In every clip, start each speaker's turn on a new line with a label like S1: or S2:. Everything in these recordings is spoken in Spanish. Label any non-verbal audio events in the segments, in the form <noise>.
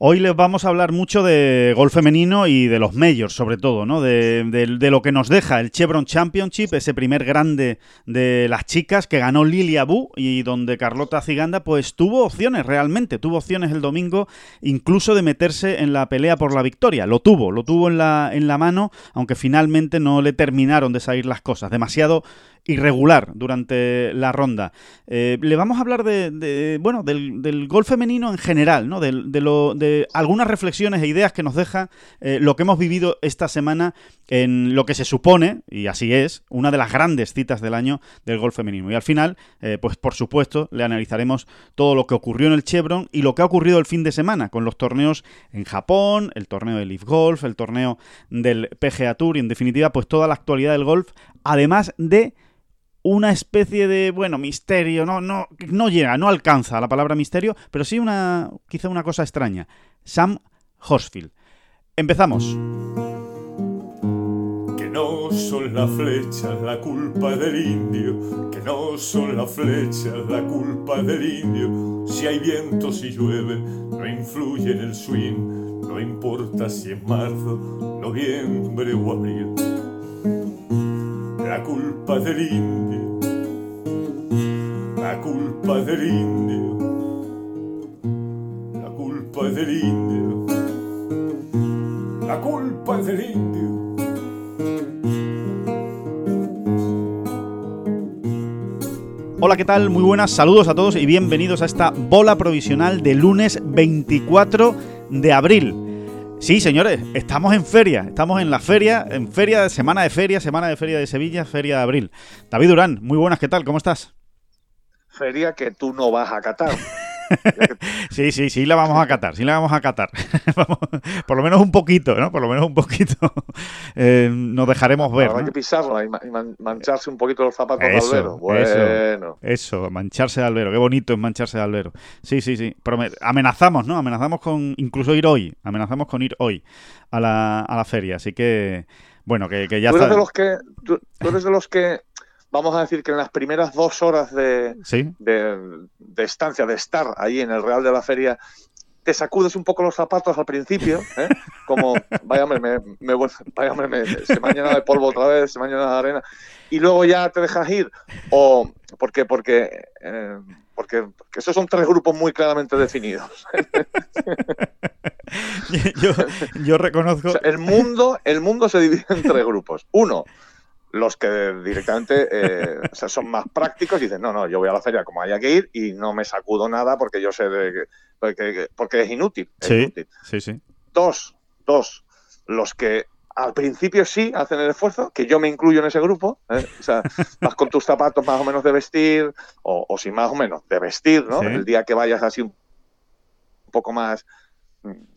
S1: Hoy les vamos a hablar mucho de golf femenino y de los majors, sobre todo, ¿no? De, lo que nos deja el Chevron Championship, ese primer grande de las chicas que ganó Lilia Bu y donde Carlota Ciganda pues tuvo opciones realmente, tuvo opciones el domingo incluso de meterse en la pelea por la victoria. Lo tuvo, lo tuvo en la, en la mano, aunque finalmente no le terminaron de salir las cosas. Demasiado irregular durante la ronda. Eh, le vamos a hablar de, bueno, del, golf femenino en general, ¿no? De, lo, de algunas reflexiones e ideas que nos deja eh, lo que hemos vivido esta semana en lo que se supone, y así es, una de las grandes citas del año del golf femenino. Y al final, eh, pues por supuesto, le analizaremos todo lo que ocurrió en el Chevron y lo que ha ocurrido el fin de semana con los torneos en Japón, el torneo de Leaf Golf, el torneo del PGA Tour y en definitiva, pues toda la actualidad del golf, además de una especie de, bueno, misterio, no, no, no llega, no alcanza la palabra misterio, pero sí una, quizá una cosa extraña. Sam Horsfield. Empezamos.
S2: Que no son las flechas la culpa del indio, que no son las flechas la culpa del indio. Si hay viento, si llueve, no influye en el swing, no importa si es marzo, noviembre o abril la culpa del indio, la culpa del indio, la culpa del indio, la culpa del indio.
S1: Hola, ¿qué tal? Muy buenas, saludos a todos y bienvenidos a esta bola provisional de lunes 24 de abril. Sí, señores, estamos en feria, estamos en la feria, en feria, semana de feria, semana de feria de Sevilla, feria de abril. David Durán, muy buenas, ¿qué tal? ¿Cómo estás?
S3: Feria que tú no vas a catar. <laughs>
S1: sí, sí, sí la vamos a catar, sí la vamos a catar. <laughs> por lo menos un poquito, ¿no? Por lo menos un poquito <laughs> eh, nos dejaremos ver.
S3: Habrá que pisarla y, mancharse un poquito los zapatos de albero. Bueno.
S1: Eso, mancharse de albero. Qué bonito es mancharse de albero. Sí, sí, sí. amenazamos, ¿no? Amenazamos con incluso ir hoy. Amenazamos con ir hoy a la, a la feria. Así que, bueno, que, ya
S3: ¿Tú
S1: eres
S3: De los que, tú eres de los que vamos a decir que en las primeras dos horas de, de, estancia, de estar ahí en el Real de la Feria, te sacudes un poco los zapatos al principio, ¿eh? como, vaya, me, me, me, se me ha llenado de polvo otra vez, se me ha llenado de arena, y luego ya te dejas ir, o porque, porque, eh, porque, porque esos son tres grupos muy claramente definidos. <laughs>
S1: yo, yo, reconozco...
S3: el, mundo, el mundo se divide en tres grupos. Uno, los que directamente eh, <laughs> son más prácticos y dicen, no, no, yo voy a la feria como haya que ir y no me sacudo nada porque yo sé de porque, porque es inútil.
S1: sí, sí, sí.
S3: Dos, dos, los que al principio sí hacen el esfuerzo, que yo me incluyo en ese grupo, ¿eh? o sea, <laughs> vas con tus zapatos más o menos de vestir, o, o sin más o menos de vestir, ¿no? El día que vayas así un poco más mm,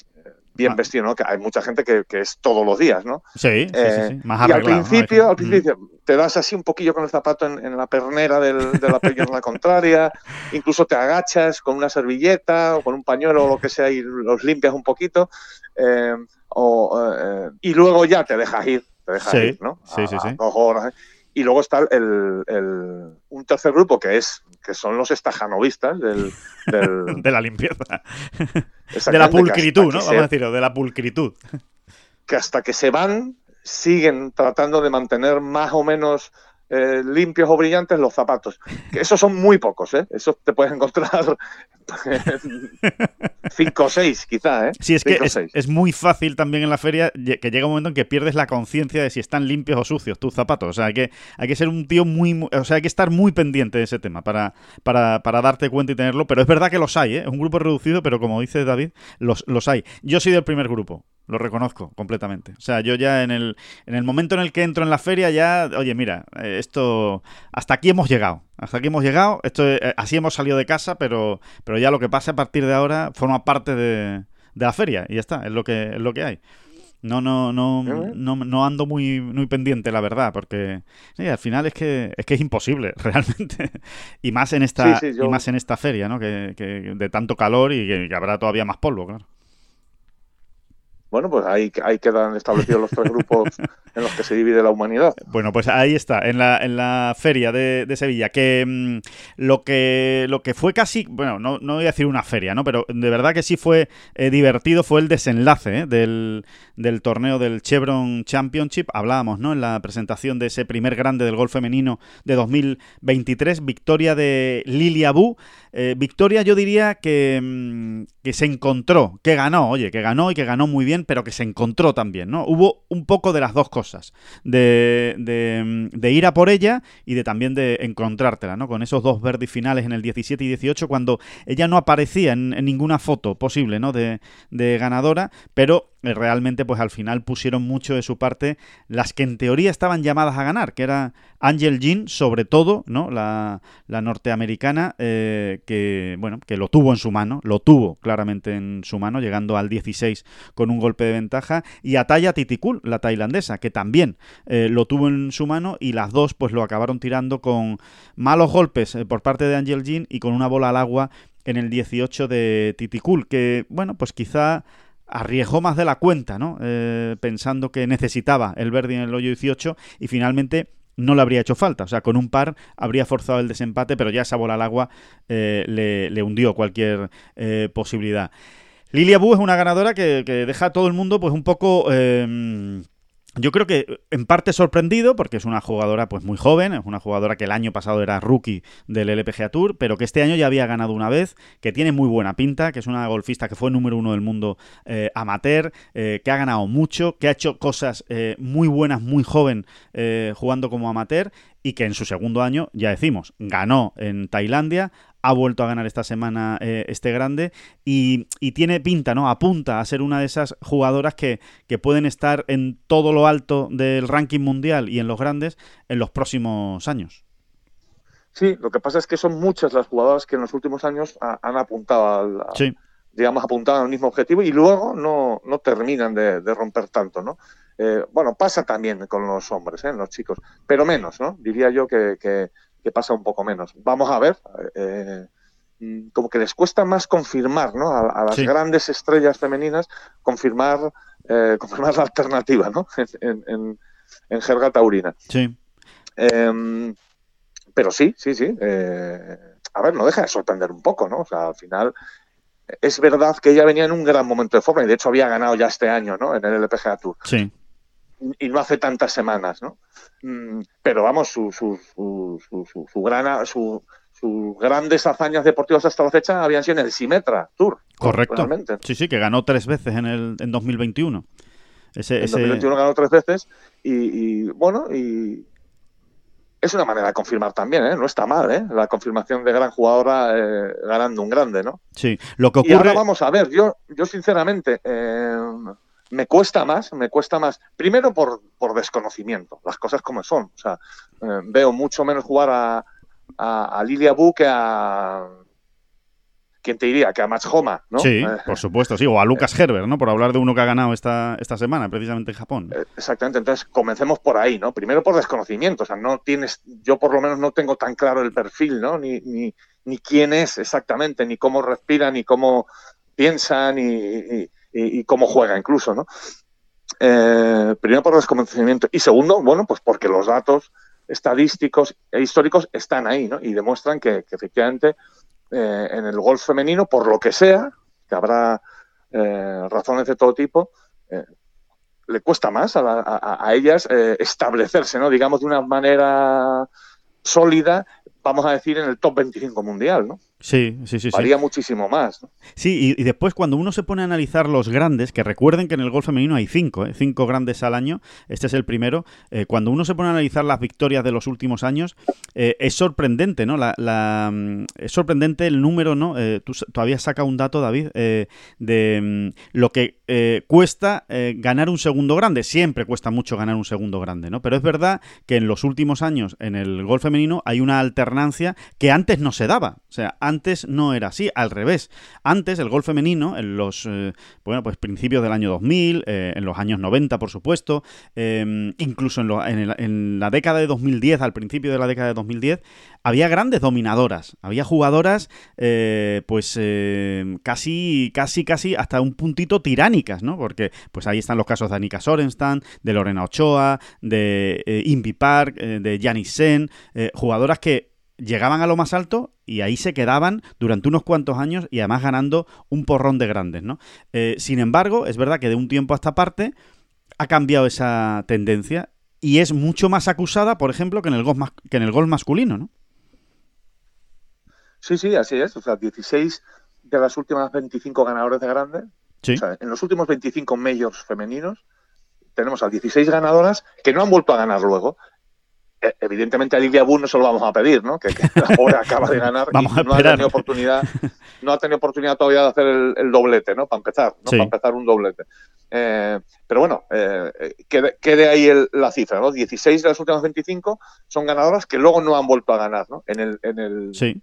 S3: bien ah. vestido, ¿no? Que hay mucha gente que, es todos los días, ¿no?
S1: Sí, sí, sí,
S3: eh, Más Y al principio, al principio te das así un poquillo con el zapato en, la pernera de la pierna <laughs> contraria, incluso te agachas con una servilleta o con un pañuelo o lo que sea y los limpias un poquito, eh, eh, y luego ya te dejas ir, te dejas ir, ¿no?
S1: sí, sí, sí.
S3: Dos horas. Y luego está el, un tercer grupo que es que son los estajanovistas del, <laughs>
S1: de la limpieza. de la pulcritud, ¿no? Vamos a decirlo, de la pulcritud.
S3: Que hasta que se van siguen tratando de mantener más o menos eh, limpios o brillantes los zapatos. Que esos son muy pocos, ¿eh? Esos te puedes encontrar cinco o seis, quizá, ¿eh?
S1: Sí, es que es, muy fácil también en la feria que llega un momento en que pierdes la conciencia de si están limpios o sucios tus zapatos. O sea, hay que, hay que ser un tío muy, O sea, hay que estar muy pendiente de ese tema para, para, para darte cuenta y tenerlo. Pero es verdad que los hay, ¿eh? Es un grupo reducido, pero como dice David, los, los hay. Yo soy del primer grupo lo reconozco completamente. O sea, yo ya en el, en el momento en el que entro en la feria ya, oye, mira, eh, esto, hasta aquí hemos llegado, hasta aquí hemos llegado, esto, eh, así hemos salido de casa, pero, pero ya lo que pase a partir de ahora forma parte de, de la feria y ya está, es lo que, es lo que hay. No, no, no, no, no, ando muy, muy pendiente, la verdad, porque al final es que es que es imposible, <laughs> realmente. y más en esta, y más en esta feria, ¿no? Que, que de tanto calor y que habrá todavía más polvo, claro.
S3: Bueno, pues ahí, ahí quedan establecidos los tres grupos <laughs> en los que se divide la humanidad.
S1: Bueno, pues ahí está, en la, en la feria de, Sevilla, que mm, lo que lo que fue casi, bueno, no, no, voy a decir una feria, ¿no? Pero de verdad que sí fue eh, divertido, fue el desenlace ¿eh? del, del, torneo del Chevron Championship. Hablábamos, ¿no? En la presentación de ese primer grande del golf femenino de 2023, victoria de Lilia Bu. Eh, victoria yo diría que, mm, que se encontró, que ganó, oye, que ganó y que ganó muy bien, pero que se encontró también, ¿no? Hubo un poco de las dos cosas, de, ir a por ella y de también de encontrártela, ¿no? Con esos dos verdes finales en el 17 y 18, cuando ella no aparecía en, ninguna foto posible, ¿no? De, ganadora, pero realmente pues al final pusieron mucho de su parte las que en teoría estaban llamadas a ganar, que era Angel Jean, sobre todo, ¿no? La, la norteamericana, eh, que bueno, que lo tuvo en su mano, lo tuvo claramente en su mano, llegando al 16 con un golpe de ventaja, y Ataya Titikul, la tailandesa, que también eh, lo tuvo en su mano, y las dos pues lo acabaron tirando con malos golpes por parte de Angel Jean y con una bola al agua en el 18 de Titikul, que bueno, pues quizá arriesgó más de la cuenta, ¿no? Eh, pensando que necesitaba el verde en el hoyo 18 y finalmente no le habría hecho falta. O sea, con un par habría forzado el desempate, pero ya esa bola al agua eh, le, hundió cualquier eh, posibilidad. Lilia Bu es una ganadora que, deja a todo el mundo pues un poco yo creo que en parte sorprendido porque es una jugadora pues muy joven, es una jugadora que el año pasado era rookie del LPGA Tour, pero que este año ya había ganado una vez, que tiene muy buena pinta, que es una golfista que fue número uno del mundo eh, amateur, eh, que ha ganado mucho, que ha hecho cosas eh, muy buenas, muy joven jugando como amateur y que en su segundo año, ya decimos, ganó en Tailandia, ha vuelto a ganar esta semana eh, este grande y, tiene pinta, ¿no? Apunta a ser una de esas jugadoras que, que, pueden estar en todo lo alto del ranking mundial y en los grandes en los próximos años.
S3: Sí, lo que pasa es que son muchas las jugadoras que en los últimos años han apuntado al, digamos, apuntado al mismo objetivo y luego no, no terminan de, romper tanto, ¿no? Eh, bueno, pasa también con los hombres, ¿eh? los chicos, pero menos, ¿no? Diría yo que, que que pasa un poco menos. Vamos a ver, eh, mm, como que les cuesta más confirmar, ¿no? A, las grandes estrellas femeninas, confirmar, eh, confirmar la alternativa, ¿no? <laughs> En, en, jerga taurina.
S1: Sí.
S3: Em, pero sí, sí, sí. Eh, a ver, no deja de sorprender un poco, ¿no? O sea, al final es verdad que ella venía en un gran momento de forma y de hecho había ganado ya este año, ¿no? En el LPGA Tour.
S1: Sí
S3: y no hace tantas semanas, ¿no? Mm, pero vamos, su, su, su, su, su gran, sus grandes hazañas deportivas hasta la fecha habían sido en el Simetra Tour.
S1: Correcto. Sí, sí, que ganó tres veces en el en 2021.
S3: Ese, en 2021 ganó tres veces y, bueno, y es una manera de confirmar también, ¿eh? No está mal, ¿eh? La confirmación de gran jugadora eh, ganando un grande, ¿no?
S1: Sí, lo que ocurre...
S3: Y ahora vamos a ver, yo, yo sinceramente... Eh, me cuesta más, me cuesta más. Primero por, por desconocimiento, las cosas como son. O sea, eh, veo mucho menos jugar a, a, Lilia Bu que a. ¿Quién te diría? Que a Max Homa, ¿no?
S1: Sí, eh, por supuesto, sí. O a Lucas Herbert, ¿no? Por hablar de uno que ha ganado esta, esta semana, precisamente en Japón.
S3: Eh, exactamente. Entonces, comencemos por ahí, ¿no? Primero por desconocimiento. O sea, no tienes. Yo por lo menos no tengo tan claro el perfil, ¿no? Ni, ni, ni quién es exactamente, ni cómo respira, ni cómo piensa, ni y, cómo juega incluso, ¿no? Eh, primero por desconocimiento y segundo, bueno, pues porque los datos estadísticos e históricos están ahí, ¿no? Y demuestran que, efectivamente eh, en el golf femenino, por lo que sea, que habrá eh, razones de todo tipo, le cuesta más a, a ellas establecerse, ¿no? Digamos, de una manera sólida, vamos a decir, en el top 25 mundial, ¿no?
S1: Sí, sí, sí.
S3: Varía muchísimo más.
S1: Sí, y, después cuando uno se pone a analizar los grandes, que recuerden que en el golf femenino hay cinco, ¿eh? cinco grandes al año, este es el primero, eh, cuando uno se pone a analizar las victorias de los últimos años, eh, es sorprendente, ¿no? La, mm, es sorprendente el número, ¿no? tú todavía saca un dato, David, de mm, lo que cuesta ganar un segundo grande. Siempre cuesta mucho ganar un segundo grande, ¿no? Pero es verdad que en los últimos años en el golf femenino hay una alternancia que antes no se daba. O sea, antes no era así, al revés. Antes el golf femenino, en los eh, bueno, pues principios del año 2000, eh, en los años 90, por supuesto, em, incluso en, la década de 2010, al principio de la década de 2010, había grandes dominadoras, había jugadoras, eh, pues casi, casi, casi hasta un puntito tiránicas, ¿no? Porque pues ahí están los casos de Anika Sorenstam, de Lorena Ochoa, de Invi Park, de Janis Sen, jugadoras que llegaban a lo más alto y ahí se quedaban durante unos cuantos años y además ganando un porrón de grandes, ¿no? Eh, sin embargo, es verdad que de un tiempo a esta parte ha cambiado esa tendencia y es mucho más acusada, por ejemplo, que en el gol, que en el gol masculino, ¿no?
S3: Sí, sí, así es. O sea, 16 de las últimas 25 ganadores de grandes. Sí. O sea, en los últimos 25 majors femeninos tenemos a 16 ganadoras que no han vuelto a ganar luego. Evidentemente a Lidia Bull no se lo vamos a pedir, ¿no? Que, pobre <laughs> acaba de ganar y no ha tenido oportunidad, no ha tenido oportunidad todavía de hacer el, doblete, ¿no? Para empezar, ¿no? Para empezar un doblete. Eh, pero bueno, eh, quede, ahí la cifra, ¿no? 16 de las últimas 25 son ganadoras que luego no han vuelto a ganar, ¿no? En el, en el,
S1: sí.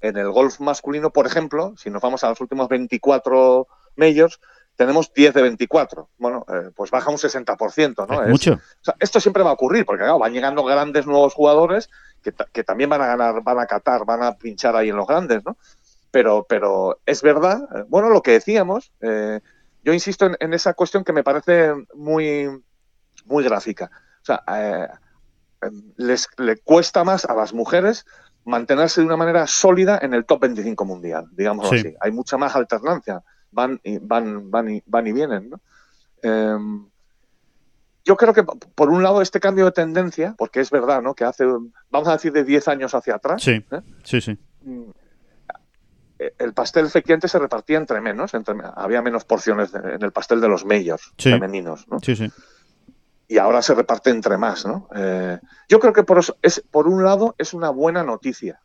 S3: en el golf masculino, por ejemplo, si nos vamos a los últimos 24 majors, tenemos 10 de 24. Bueno, eh, pues baja un 60%, ¿no?
S1: Es, mucho.
S3: esto siempre va a ocurrir, porque claro, van llegando grandes nuevos jugadores que, también van a ganar, van a catar, van a pinchar ahí en los grandes, ¿no? Pero, pero es verdad, eh, bueno, lo que decíamos, eh, yo insisto en, esa cuestión que me parece muy, muy gráfica. O sea, les le cuesta más a las mujeres mantenerse de una manera sólida en el top 25 mundial, digamos así. Hay mucha más alternancia van y, van, van y, van y vienen. ¿no? Em, yo creo que, por un lado, este cambio de tendencia, porque es verdad, ¿no? Que hace, vamos a decir, de 10 años hacia atrás.
S1: Sí, ¿eh? sí, sí. Mm,
S3: el pastel efectivamente se repartía entre menos, entre, había menos porciones en el pastel de los mayors femeninos, ¿no?
S1: Sí, sí.
S3: Y ahora se reparte entre más, ¿no? Eh, yo creo que por, es, por un lado es una buena noticia.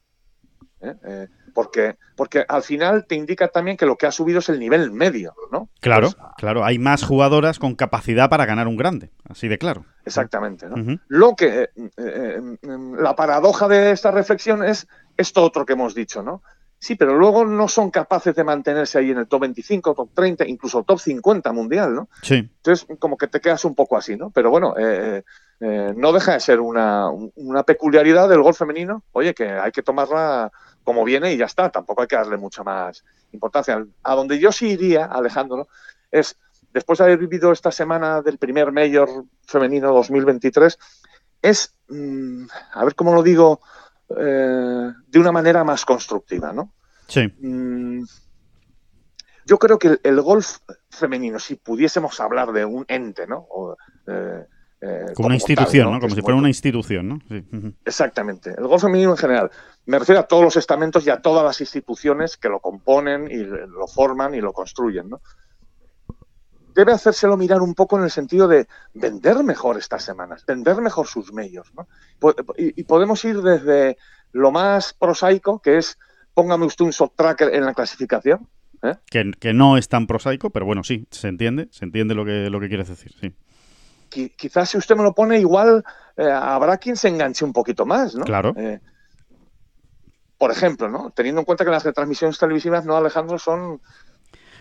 S3: ¿eh? Porque, porque al final te indica también que lo que ha subido es el nivel medio, ¿no?
S1: Claro, pues, claro, hay más jugadoras con capacidad para ganar un grande, así de claro.
S3: Exactamente, ¿no? Lo que, eh, eh, la paradoja de esta reflexión es esto otro que hemos dicho, ¿no? Sí, pero luego no son capaces de mantenerse ahí en el top 25, top 30, incluso top 50 mundial, ¿no?
S1: Sí.
S3: Entonces, como que te quedas un poco así, ¿no? Pero bueno, eh, no deja de ser una, una peculiaridad del gol femenino, oye, que hay que tomarla como viene y ya está, tampoco hay que darle mucha más importancia. A donde yo sí iría, Alejandro, es después de haber vivido esta semana del primer Mayor femenino 2023, es, mm, a ver cómo lo digo, eh, de una manera más constructiva, ¿no?
S1: Sí.
S3: Mm, yo creo que el, golf femenino, si pudiésemos hablar de un ente, ¿no?
S1: Eh, eh, como, una institución, ¿no? Como si fuera una institución, ¿no?
S3: Exactamente. El golf femenino en general. Me refiero a todos los estamentos y a todas las instituciones que lo componen y lo forman y lo construyen, ¿no? Debe hacérselo mirar un poco en el sentido de vender mejor estas semanas, vender mejor sus medios, ¿no? Y, podemos ir desde lo más prosaico, que es póngame usted un soft tracker en la clasificación,
S1: ¿eh? que, no es tan prosaico, pero bueno, sí, se entiende, se entiende lo que, lo que quieres decir, sí
S3: quizás si usted me lo pone igual, eh, habrá quien se enganche un poquito más, ¿no?
S1: Claro.
S3: Eh, por ejemplo, ¿no? Teniendo en cuenta que las retransmisiones televisivas, ¿no, Alejandro? Son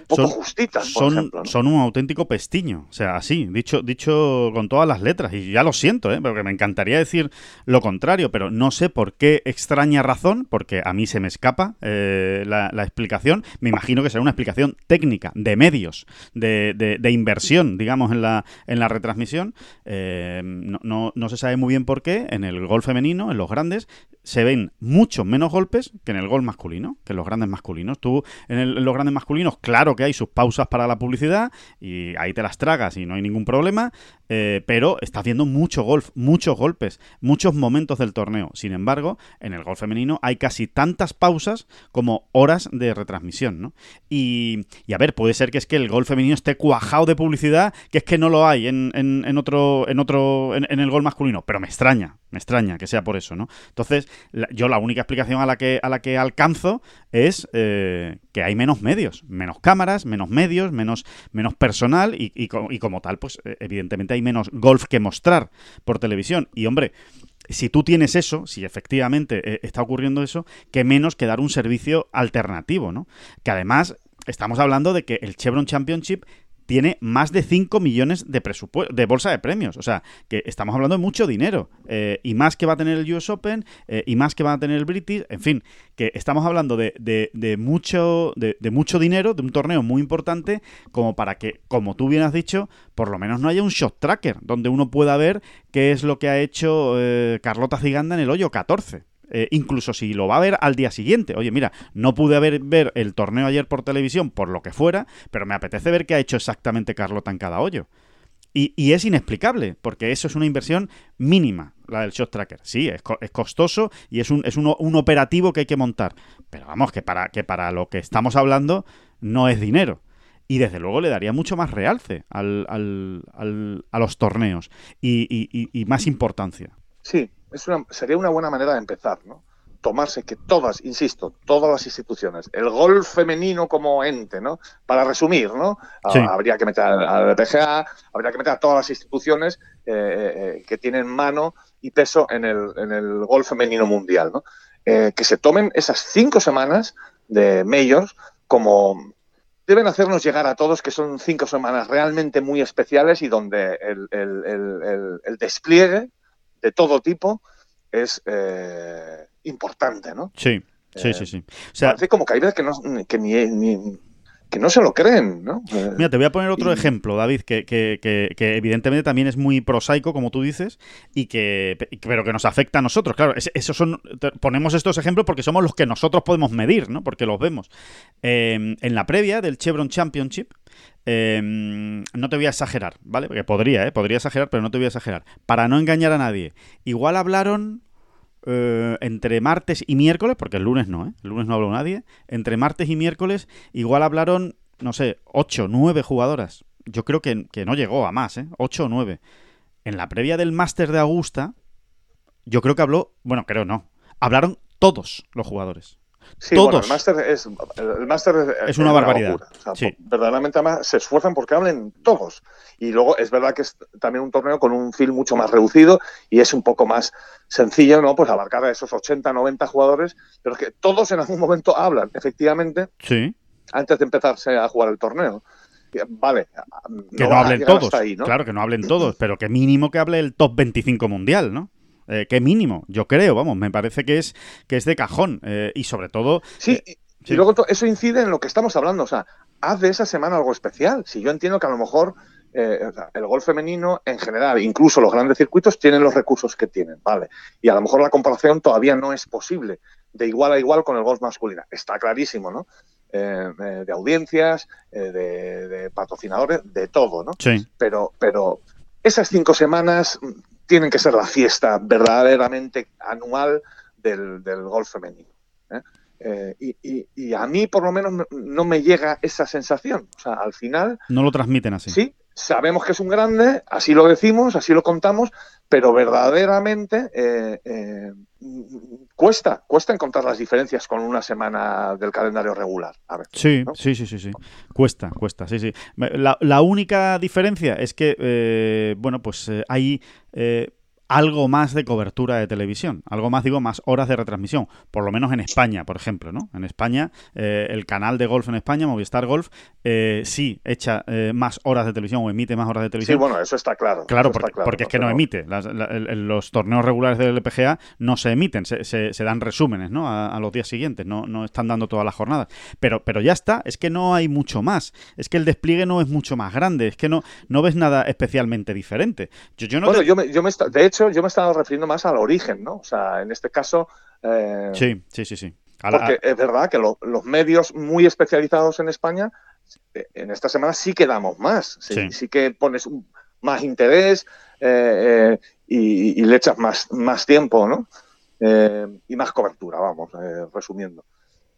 S3: poco son, justitas, por
S1: son,
S3: ejemplo.
S1: Son un auténtico pestiño. O sea, así, dicho, dicho con todas las letras. Y ya lo siento, ¿eh? porque me encantaría decir lo contrario, pero no sé por qué extraña razón, porque a mí se me escapa eh, la, explicación. Me imagino que será una explicación técnica, de medios, de, de, inversión, digamos, en la, en la retransmisión. Eh, no, no, no se sabe muy bien por qué en el gol femenino, en los grandes, se ven muchos menos golpes que en el gol masculino, que en los grandes masculinos. Tú, en, los grandes masculinos, claro que hay sus pausas para la publicidad y ahí te las tragas y no hay ningún problema, eh, pero estás viendo mucho golf, muchos golpes, muchos momentos del torneo. Sin embargo, en el golf femenino hay casi tantas pausas como horas de retransmisión, ¿no? Y, a ver, puede ser que es que el golf femenino esté cuajado de publicidad, que es que no lo hay en, en, otro, en otro, en, el gol masculino, pero me extraña, me extraña que sea por eso, ¿no? Entonces, yo la única explicación a la que, a la que alcanzo es eh, que hay menos medios, menos cámaras, menos medios, menos, menos personal y, y, como tal, pues eh, evidentemente hay menos golf que mostrar por televisión. Y hombre, si tú tienes eso, si efectivamente eh, está ocurriendo eso, que menos que dar un servicio alternativo, ¿no? Que además estamos hablando de que el Chevron Championship tiene más de 5 millones de de bolsa de premios. O sea, que estamos hablando de mucho dinero. Eh, y más que va a tener el US Open, eh, y más que va a tener el British. En fin, que estamos hablando de, de, mucho, de, mucho dinero, de un torneo muy importante, como para que, como tú bien has dicho, por lo menos no haya un shot tracker, donde uno pueda ver qué es lo que ha hecho eh, Carlota Ziganda en el hoyo 14. Eh, incluso si lo va a ver al día siguiente. Oye, mira, no pude ver el torneo ayer por televisión por lo que fuera, pero me apetece ver qué ha hecho exactamente Carlota en cada hoyo. Y, es inexplicable, porque eso es una inversión mínima, la del Shot Tracker. Sí, es, costoso y es, un, es un, operativo que hay que montar. Pero vamos, que para, que para lo que estamos hablando no es dinero. Y desde luego le daría mucho más realce al, al, a los torneos y, y más importancia.
S3: Sí, sería una buena manera de empezar, ¿no? Tomarse que todas, insisto, todas las instituciones, el golf femenino como ente, ¿no? Para resumir, ¿no? Ah, habría que meter al PGA, habría que meter a todas las instituciones eh, eh, eh, que tienen mano y peso en el, en el golf femenino mundial, ¿no? que se tomen esas cinco semanas de majors como deben hacernos llegar a todos que son cinco semanas realmente muy especiales y donde el, el despliegue de todo tipo es eh, importante, ¿no?
S1: Sí, sí, sí, sí.
S3: O sea, parece como que hay veces que no, que ni, que no se lo creen, ¿no?
S1: Mira, te voy a poner otro ejemplo, David, que, que, que, evidentemente también es muy prosaico, como tú dices, y que pero que nos afecta a nosotros. Claro, esos son ponemos estos ejemplos porque somos los que nosotros podemos medir, ¿no? Porque los vemos. Em, en la previa del Chevron Championship, Em, no te voy a exagerar, ¿vale? Porque podría, ¿eh? Podría exagerar, pero no te voy a exagerar. Para no engañar a nadie. Igual hablaron eh, entre martes y miércoles, porque el lunes no, ¿eh? El lunes no habló nadie. Entre martes y miércoles, igual hablaron, no sé, 8, 9 jugadoras. Yo creo que, que no llegó a más, ¿eh? 8 o 9. En la previa del Máster de Augusta, yo creo que habló, bueno, creo no. Hablaron todos los jugadores.
S3: Sí, Bueno, el máster es, el máster
S1: es una barbaridad.
S3: Verdaderamente además se esfuerzan porque hablen todos. Y luego es verdad que es también un torneo con un film mucho más reducido y es un poco más sencillo, ¿no? Pues abarcar a esos 80, 90 jugadores, pero es que todos en algún momento hablan, efectivamente,
S1: sí.
S3: antes de empezarse a jugar el torneo. Vale.
S1: Que no, hablen todos. Claro, que no hablen todos, pero que mínimo que hable el top 25 mundial, ¿no? Eh, qué mínimo, yo creo, vamos, me parece que es, que es de cajón. Eh, y sobre todo.
S3: Sí, eh, y luego eso incide en lo que estamos hablando. O sea, haz de esa semana algo especial. Si yo entiendo que a lo mejor el golf femenino en general, incluso los grandes circuitos, tienen los recursos que tienen, ¿vale? Y a lo mejor la comparación todavía no es posible de igual a igual con el golf masculino. Está clarísimo, ¿no? de audiencias, de, de, patrocinadores, de todo, ¿no?
S1: Sí.
S3: Pero, pero esas cinco semanas tienen que ser la fiesta verdaderamente anual del, golf femenino. ¿eh? Eh, y, a mí, por lo menos, no me llega esa sensación. O sea, al final.
S1: No lo transmiten así.
S3: Sí, sabemos que es un grande, así lo decimos, así lo contamos, pero verdaderamente eh, cuesta, cuesta encontrar las diferencias con una semana del calendario regular.
S1: sí, sí, sí, sí, sí. Cuesta, cuesta, sí, sí. La, única diferencia es que, bueno, pues hay algo más de cobertura de televisión, algo más, digo, más horas de retransmisión, por lo menos en España, por ejemplo, ¿no? En España, eh, el canal de golf en España, Movistar Golf, eh, sí echa eh, más horas de televisión o emite más horas de televisión.
S3: Sí, bueno, eso está claro.
S1: Claro, porque, es que no emite. los torneos regulares del PGA no se emiten, se, dan resúmenes, ¿no? A, los días siguientes, no, no están dando todas las jornadas. Pero, pero ya está, es que no hay mucho más, es que el despliegue no es mucho más grande, es que no, no ves nada especialmente diferente.
S3: Yo, no bueno, yo, me, yo me de hecho, yo me estaba refiriendo más al origen, ¿no? O sea, en este caso...
S1: Eh, sí, sí, sí, sí.
S3: Porque es verdad que los medios muy especializados en España, eh, en esta semana sí que damos más, sí, que pones más interés eh, y, le echas más, más tiempo, ¿no? y más cobertura, vamos, resumiendo.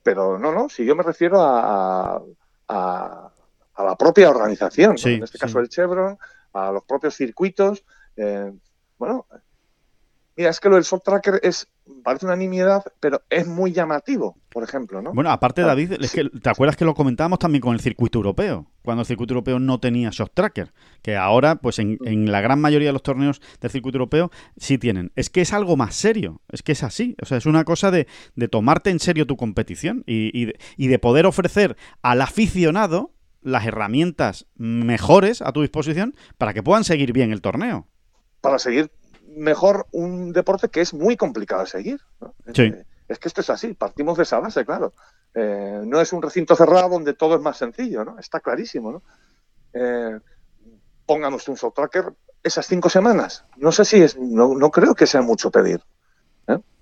S3: Pero no, no, si yo me refiero a, a, la propia organización, en este caso el Chevron, a los propios circuitos. Bueno, Mira, es que lo del soft tracker es, parece una nimiedad, pero es muy llamativo, por ejemplo, ¿no?
S1: Bueno, aparte, David, es que, ¿te acuerdas que lo comentábamos también con el circuito europeo? Cuando el circuito europeo no tenía soft tracker, que ahora, pues en, la gran mayoría de los torneos del circuito europeo sí tienen. Es que es algo más serio, es que es así. O sea, es una cosa de, tomarte en serio tu competición y, y de poder ofrecer al aficionado las herramientas mejores a tu disposición para que puedan seguir bien el torneo.
S3: Para seguir mejor un deporte que es muy complicado de seguir. Eh, es que esto es así, partimos de esa base, claro. Eh, no es un recinto cerrado donde todo es más sencillo, ¿no? Está clarísimo, ¿no? Eh, pongamos un soft tracker esas cinco semanas. No sé si es, no, no creo que sea mucho pedir.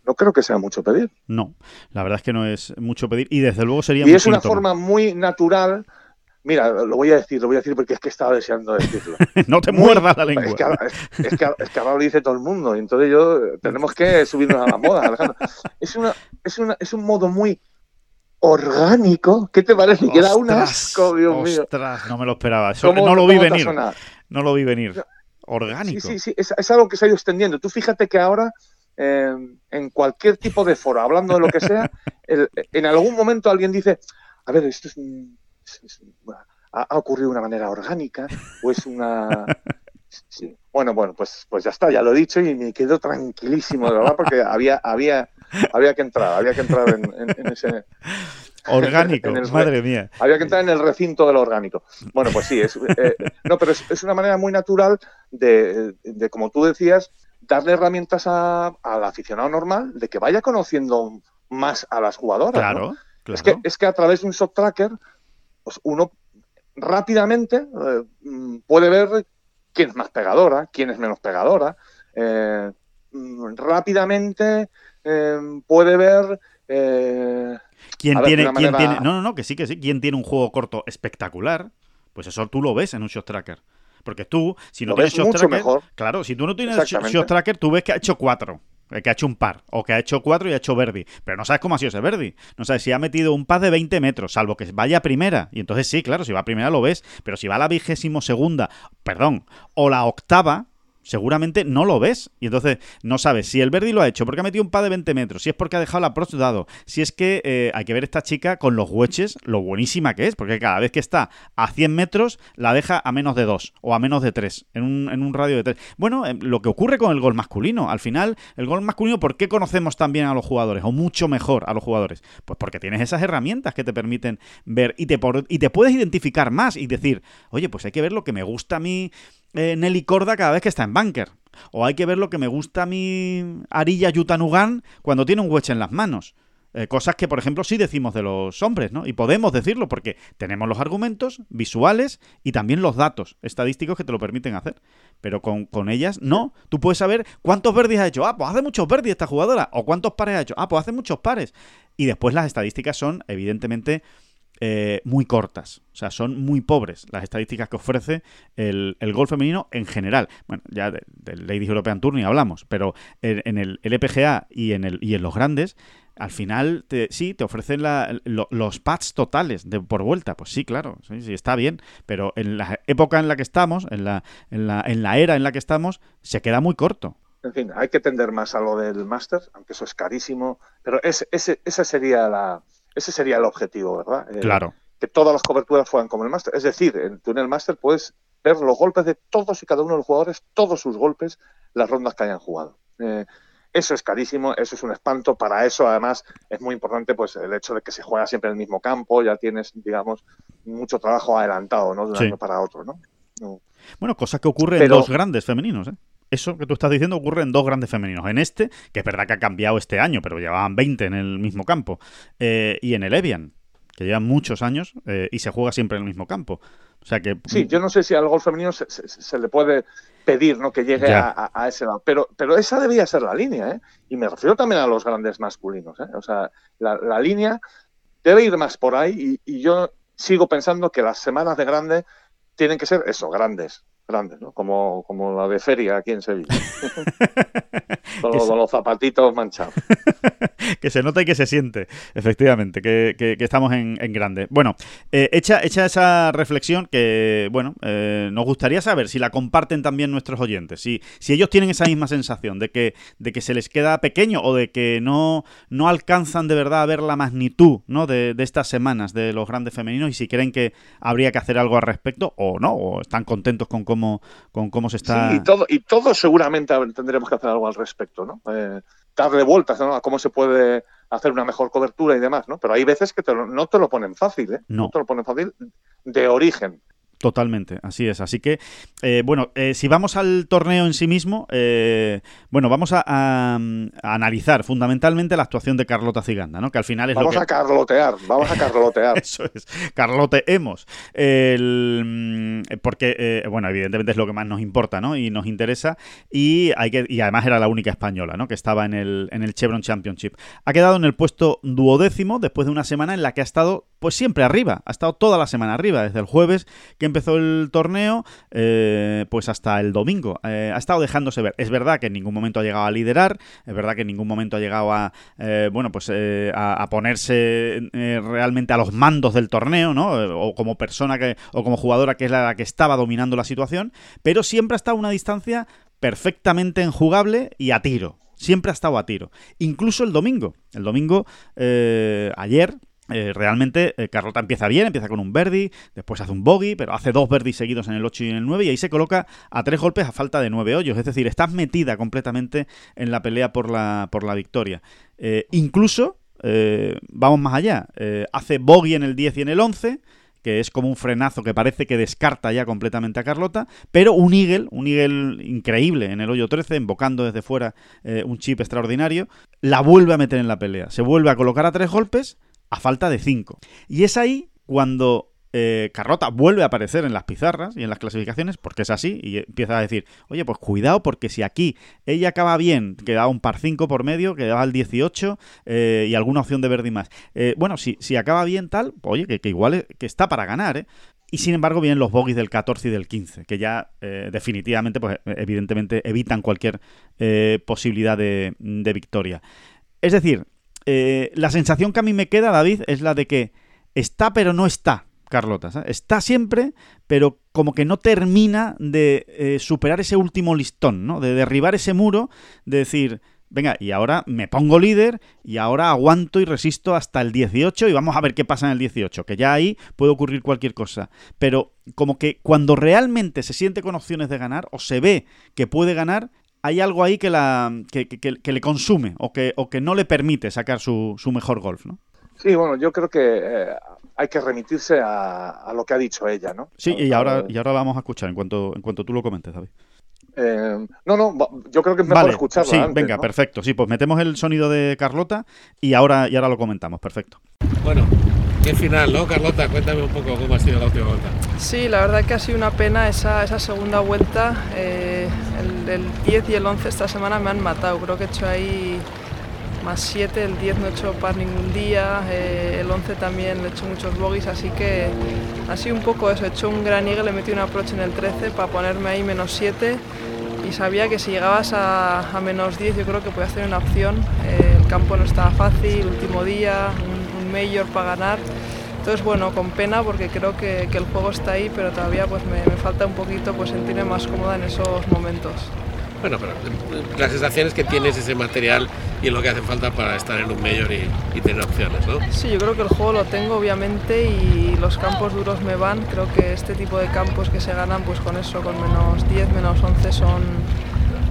S3: No creo que sea mucho pedir.
S1: No, la verdad es que no es mucho pedir y desde luego sería.
S3: Y es una forma muy natural Mira, lo voy a decir, lo voy a decir porque es que estaba deseando decirlo. <laughs>
S1: no te muerdas la lengua.
S3: Es que, es, que, ahora lo dice todo el mundo y entonces yo tenemos que subirnos a la moda, Alejandro. Es, una, es, una, es un modo muy orgánico. ¿Qué te parece? que era un asco, Dios mío.
S1: no me lo esperaba. no lo vi venir. No lo vi venir. Orgánico.
S3: Sí, sí, sí. Es, algo que se ha ido extendiendo. Tú fíjate que ahora, eh, en cualquier tipo de foro, hablando de lo que sea, en algún momento alguien dice, a ver, esto es un ha, ocurrido de una manera orgánica o es una... <laughs> Bueno, bueno, pues, pues ya está, ya lo he dicho y me quedo tranquilísimo, de verdad, porque había, había, había que entrar, había que entrar en, ese...
S1: Orgánico, <laughs> madre mía.
S3: Había que entrar en el recinto de lo orgánico. Bueno, pues sí, es, eh, no, pero es, una manera muy natural de, como tú decías, darle herramientas al aficionado normal de que vaya conociendo más a las jugadoras. Claro, claro. Es, que, es que a través de un soft tracker pues uno rápidamente eh, mm, puede ver quién es más pegadora, quién es menos pegadora. Eh, mm, rápidamente eh, puede ver.
S1: ¿Quién, tiene, ¿quién tiene.? No, no, no, que sí, que sí. ¿Quién tiene un juego corto espectacular? Pues eso tú lo ves en un shot tracker. Porque tú, si no tienes shot tracker. Claro, si tú no tienes shot tracker, tú ves que ha hecho cuatro que ha hecho un par, o que ha hecho cuatro y ha hecho Verdi. Pero no sabes cómo ha sido ese Verdi. No sabes si ha metido un par de 20 metros, salvo que vaya a primera. Y entonces sí, claro, si va a primera lo ves. Pero si va a la vigésimo segunda, perdón, o la octava, seguramente no lo ves. Y entonces no sabes si el Verdi lo ha hecho porque ha metido un par de 20 metros, si es porque ha dejado la approach dado, si es que eh, hay que ver esta chica con los hueches, lo buenísima que es, porque cada vez que está a 100 metros la deja a menos de 2 o a menos de 3, en un, en un radio de 3. Bueno, eh, lo que ocurre con el gol masculino, al final, el gol masculino, ¿por qué conocemos tan bien a los jugadores o mucho mejor a los jugadores? Pues porque tienes esas herramientas que te permiten ver y te, y te puedes identificar más y decir, oye, pues hay que ver lo que me gusta a mí eh, Nelly Corda cada vez que está en bunker. O hay que ver lo que me gusta a mi Arilla Yutanugan cuando tiene un wedge en las manos. Eh, cosas que, por ejemplo, sí decimos de los hombres, ¿no? Y podemos decirlo porque tenemos los argumentos visuales y también los datos estadísticos que te lo permiten hacer. Pero con, con ellas, no. Tú puedes saber cuántos verdes ha hecho. Ah, pues hace muchos verdes esta jugadora. O cuántos pares ha hecho. Ah, pues hace muchos pares. Y después las estadísticas son, evidentemente, eh, muy cortas. O sea, son muy pobres las estadísticas que ofrece el, el golf femenino en general. Bueno, ya del de Ladies European Tour ni hablamos, pero en, el LPGA y en, el, y en los grandes, al final te, sí, te ofrecen los pads totales de, por vuelta. Pues sí, claro, sí, sí, está bien, pero en la época en la que estamos, en la, en la, en la era en la que estamos, se queda muy corto.
S3: En fin, hay que tender más a lo del máster, aunque eso es carísimo, pero ese, ese, esa sería la, ese sería el objetivo, ¿verdad?
S1: Eh, claro.
S3: Que todas las coberturas fueran como el máster. Es decir, en, tú en el máster puedes ver los golpes de todos y cada uno de los jugadores, todos sus golpes, las rondas que hayan jugado. Eh, eso es carísimo, eso es un espanto. Para eso, además, es muy importante pues el hecho de que se juega siempre en el mismo campo. Ya tienes, digamos, mucho trabajo adelantado, ¿no? De un año para otro, ¿no?
S1: Bueno, cosa que ocurre en los grandes femeninos, ¿eh? Eso que tú estás diciendo ocurre en dos grandes femeninos. En este, que es verdad que ha cambiado este año, pero llevaban 20 en el mismo campo. Eh, y en el Evian, que llevan muchos años eh, y se juega siempre en el mismo campo. O sea que...
S3: Sí, yo no sé si al gol femenino se, le puede pedir ¿no? que llegue a, ese lado. Pero, pero esa debía ser la línea, ¿eh? Y me refiero también a los grandes masculinos, ¿eh? O sea, la, línea debe ir más por ahí y, y yo sigo pensando que las semanas de grande tienen que ser eso, grandes grandes, ¿no? Como, como la de feria aquí en Sevilla. <laughs> con, los, zapatitos manchados. <laughs>
S1: que se nota y que se siente, efectivamente, que, estamos en, grande. Bueno, eh, hecha, esa reflexión que, bueno, eh, nos gustaría saber si la comparten también nuestros oyentes, si, si ellos tienen esa misma sensación de que, de que se les queda pequeño o de que no, no alcanzan de verdad a ver la magnitud ¿no? de, de estas semanas de los grandes femeninos y si creen que habría que hacer algo al respecto o no, o están contentos con cómo, con cómo se está...
S3: Sí, y todo, y todo seguramente tendremos que hacer algo al respecto, ¿no? Eh, darle vueltas a cómo se puede hacer una mejor cobertura y demás, ¿no? Pero hay veces que no te lo ponen fácil, ¿eh? no te lo ponen fácil de origen.
S1: Totalmente, así es. Así que, eh, bueno, eh, si vamos al torneo en sí mismo, eh, bueno, vamos a, analizar fundamentalmente la actuación de Carlota Ciganda, ¿no? Que al final es
S3: vamos
S1: lo
S3: que... a carlotear, vamos a carlotear. <laughs>
S1: Eso es, carloteemos. El... Porque, bueno, evidentemente es lo que más nos importa, ¿no? Y nos interesa. Y, hay que... y además era la única española, ¿no? Que estaba en el, en el Chevron Championship. Ha quedado en el puesto duodécimo después de una semana en la que ha estado, pues siempre arriba. Ha estado toda la semana arriba, desde el jueves que empezó el torneo, eh, pues hasta el domingo. Eh, ha estado dejándose ver. Es verdad que en ningún momento ha llegado a liderar, es verdad que en ningún momento ha llegado a, eh, bueno, pues a, ponerse realmente a los mandos del torneo, ¿no? O como persona que, o como jugadora que es la que estaba dominando la situación, pero siempre ha estado a una distancia perfectamente enjugable y a tiro. Siempre ha estado a tiro. Incluso el domingo. El domingo, ayer, eh, realmente eh, Carlota empieza bien, empieza con un Verdi, después hace un bogey, pero hace dos Verdis seguidos en el 8 y en el 9 y ahí se coloca a tres golpes a falta de nueve hoyos. Es decir, estás metida completamente en la pelea por la, por la victoria. Eh, incluso, vamos más allá, hace bogey en el 10 y en el 11 que es como un frenazo que parece que descarta ya completamente a Carlota, pero un Eagle, un Eagle increíble en el hoyo 13, invocando desde fuera un chip extraordinario, la vuelve a meter en la pelea. Se vuelve a colocar a tres golpes a falta de 5. Y es ahí cuando eh, Carrota vuelve a aparecer en las pizarras y en las clasificaciones, porque es así, y empieza a decir, oye, pues cuidado, porque si aquí ella acaba bien, quedaba un par 5 por medio, quedaba el 18 eh, y alguna opción de verde y más. Eh, bueno, si, si acaba bien tal, oye, que, igual que está para ganar, ¿eh? Y sin embargo vienen los bogies del 14 y del 15, que ya definitivamente, pues evidentemente evitan cualquier posibilidad de victoria. Es decir, eh, la sensación que a mí me queda, David, es la de que está pero no está, Carlota. Está siempre, pero como que no termina de eh, superar ese último listón, ¿no? De derribar ese muro, de decir, venga, y ahora me pongo líder y ahora aguanto y resisto hasta el 18 y vamos a ver qué pasa en el 18, que ya ahí puede ocurrir cualquier cosa. Pero como que cuando realmente se siente con opciones de ganar o se ve que puede ganar, hay algo ahí que, la, que, le consume o que, o que no le permite sacar su, su mejor golf, ¿no?
S3: Sí, bueno, yo creo que eh, hay que remitirse a, lo que ha dicho ella, ¿no?
S1: Sí, y ahora, y ahora vamos a escuchar en cuanto, en cuanto tú lo comentes, David.
S3: Eh, no, no, yo creo que es mejor vale,
S1: Sí, venga, perfecto. Sí, pues metemos el sonido de Carlota y ahora, y ahora lo comentamos. Perfecto.
S4: Bueno, qué final, ¿no, Carlota? Cuéntame un poco cómo ha sido la última vuelta.
S5: Sí, la verdad que ha sido una pena esa, esa segunda vuelta. Eh, el, 10 y el 11 esta semana me han matado. Creo que he hecho ahí más 7, el 10 no he hecho par ningún día, eh, el 11 también he hecho muchos bogies, así que ha sido un poco eso. He hecho un gran eagle, he metido un approach en el 13 para ponerme ahí menos 7 y sabía que si llegabas a, menos 10 yo creo que podías tener una opción. Eh, el campo no estaba fácil, último día, un, un mayor para ganar. Entonces, bueno, con pena porque creo que, el juego está ahí, pero todavía pues me, falta un poquito pues sentirme más cómoda en esos momentos.
S4: Bueno, pero la sensación es que tienes ese material y es lo que hace falta para estar en un mayor y, tener opciones, ¿no?
S5: Sí, yo creo que el juego lo tengo obviamente y los campos duros me van. Creo que este tipo de campos que se ganan pues con eso, con menos 10, menos 11 son,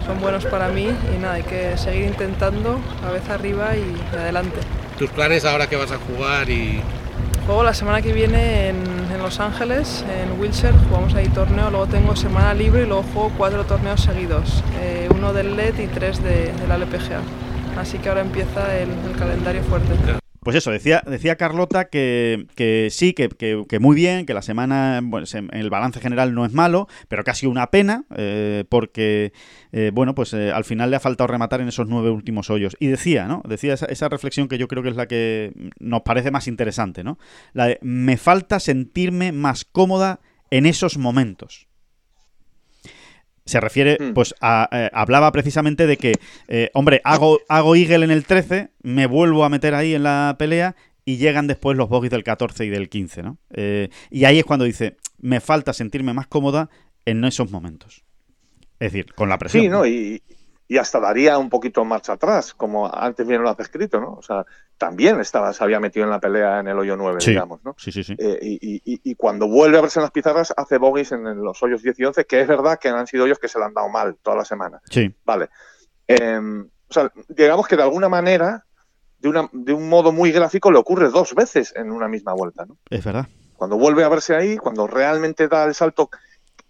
S5: son buenos para mí y nada, hay que seguir intentando, cabeza arriba y adelante.
S4: ¿Tus planes ahora que vas a jugar y
S5: Juego la semana que viene en, Los Ángeles, en Wilshire, jugamos ahí torneo, luego tengo semana libre y luego juego cuatro torneos seguidos, eh, uno del LED y tres de, la LPGA. Así que ahora empieza el calendario fuerte.
S1: Pues eso, decía, decía Carlota que, sí, que, muy bien, que la semana, bueno, el balance general no es malo, pero que ha sido una pena, eh, porque, eh, bueno, pues eh, al final le ha faltado rematar en esos nueve últimos hoyos. Y decía, ¿no? Decía esa, reflexión que yo creo que es la que nos parece más interesante, ¿no? La de, me falta sentirme más cómoda en esos momentos. Se refiere, mm. pues, a, eh, hablaba precisamente de que, eh, hombre, hago, hago Eagle en el 13, me vuelvo a meter ahí en la pelea y llegan después los bogies del 14 y del 15, ¿no? Eh, y ahí es cuando dice, me falta sentirme más cómoda en esos momentos. Es decir, con la presión.
S3: Sí, ¿no? Y, y hasta daría un poquito marcha atrás, como antes bien lo has descrito, ¿no? O sea, también estaba, se había metido en la pelea en el hoyo 9, digamos, ¿no?
S1: Sí, sí, sí.
S3: Eh, y, y, cuando vuelve a verse en las pizarras, hace bogies en, los hoyos 10 y 11, que es verdad que han sido hoyos que se le han dado mal toda la semana.
S1: Sí.
S3: Vale. Em, o sea, digamos que de alguna manera, de, una, de un modo muy gráfico, le ocurre dos veces en una misma vuelta, ¿no?
S1: Es verdad.
S3: Cuando vuelve a verse ahí, cuando realmente da el salto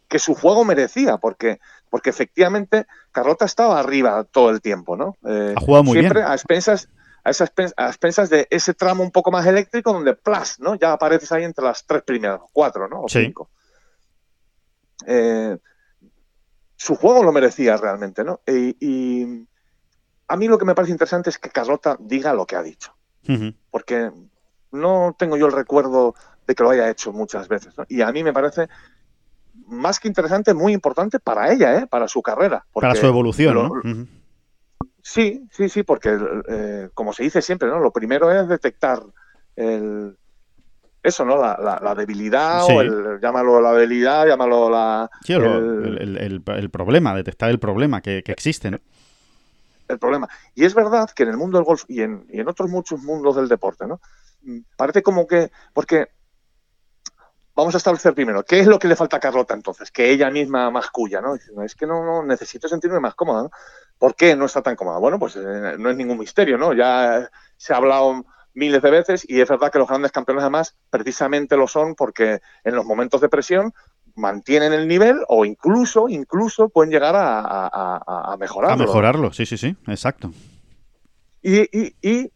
S3: que su juego merecía, porque porque efectivamente Carlota estaba arriba todo el tiempo, ¿no?
S1: Eh, ha jugado muy
S3: siempre a expensas a esas a expensas de ese tramo un poco más eléctrico donde plus, ¿no? Ya apareces ahí entre las tres primeras, cuatro, ¿no? O cinco. Eh, su juego lo merecía realmente, ¿no? Y, a mí lo que me parece interesante es que Carlota diga lo que ha dicho, porque no tengo yo el recuerdo de que lo haya hecho muchas veces, ¿no? Y a mí me parece más que interesante, muy importante para ella, ¿eh? para su carrera.
S1: para su evolución, ¿no?
S3: Sí, sí, sí, porque eh, como se dice siempre, ¿no? Lo primero es detectar el, eso, ¿no? La, debilidad, o el, llámalo la debilidad, llámalo la...
S1: el, problema, detectar el problema que, existe, ¿no?
S3: El problema. Y es verdad que en el mundo del golf y en, y en otros muchos mundos del deporte, ¿no? Parece como que... Porque vamos a establecer primero, ¿qué es lo que le falta a Carlota entonces? Que ella misma masculla, ¿no? Diciendo, es que no, no, necesito sentirme más cómoda, ¿no? ¿Por qué no está tan cómoda? Bueno, pues eh, no es ningún misterio, ¿no? Ya se ha hablado miles de veces y es verdad que los grandes campeones además precisamente lo son porque en los momentos de presión mantienen el nivel o incluso, incluso pueden llegar a, a, a mejorarlo.
S1: A mejorarlo, sí, sí, sí, exacto.
S3: Y, eh,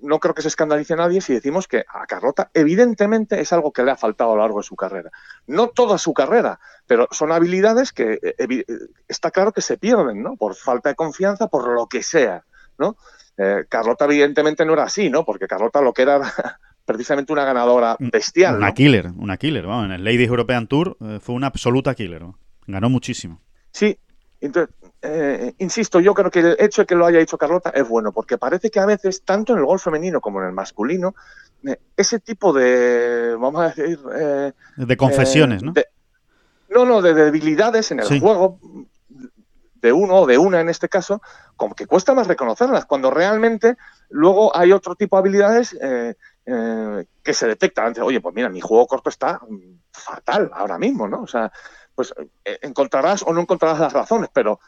S3: no creo que se escandalice a nadie si decimos que a Carlota evidentemente es algo que le ha faltado a lo largo de su carrera. No toda su carrera, pero son habilidades que eh, eh, está claro que se pierden, ¿no? Por falta de confianza, por lo que sea, ¿no? Carlota evidentemente no era así, ¿no? Porque Carlota lo que era <laughs> precisamente una ganadora bestial.
S1: Una killer, una killer. Vamos, en el Ladies European Tour fue una absoluta killer. Ganó muchísimo.
S3: Sí, entonces, eh, insisto, yo creo que el hecho de que lo haya hecho Carlota es bueno, porque parece que a veces, tanto en el golf femenino como en el masculino, eh, ese tipo de, vamos a decir... Eh,
S1: de confesiones, ¿no?
S3: no, no, de debilidades en el juego, de uno o de una en este caso, como que cuesta más reconocerlas, cuando realmente luego hay otro tipo de habilidades que se detectan. Oye, pues mira, mi juego corto está fatal ahora mismo, ¿no? O sea, pues encontrarás o no encontrarás las razones, pero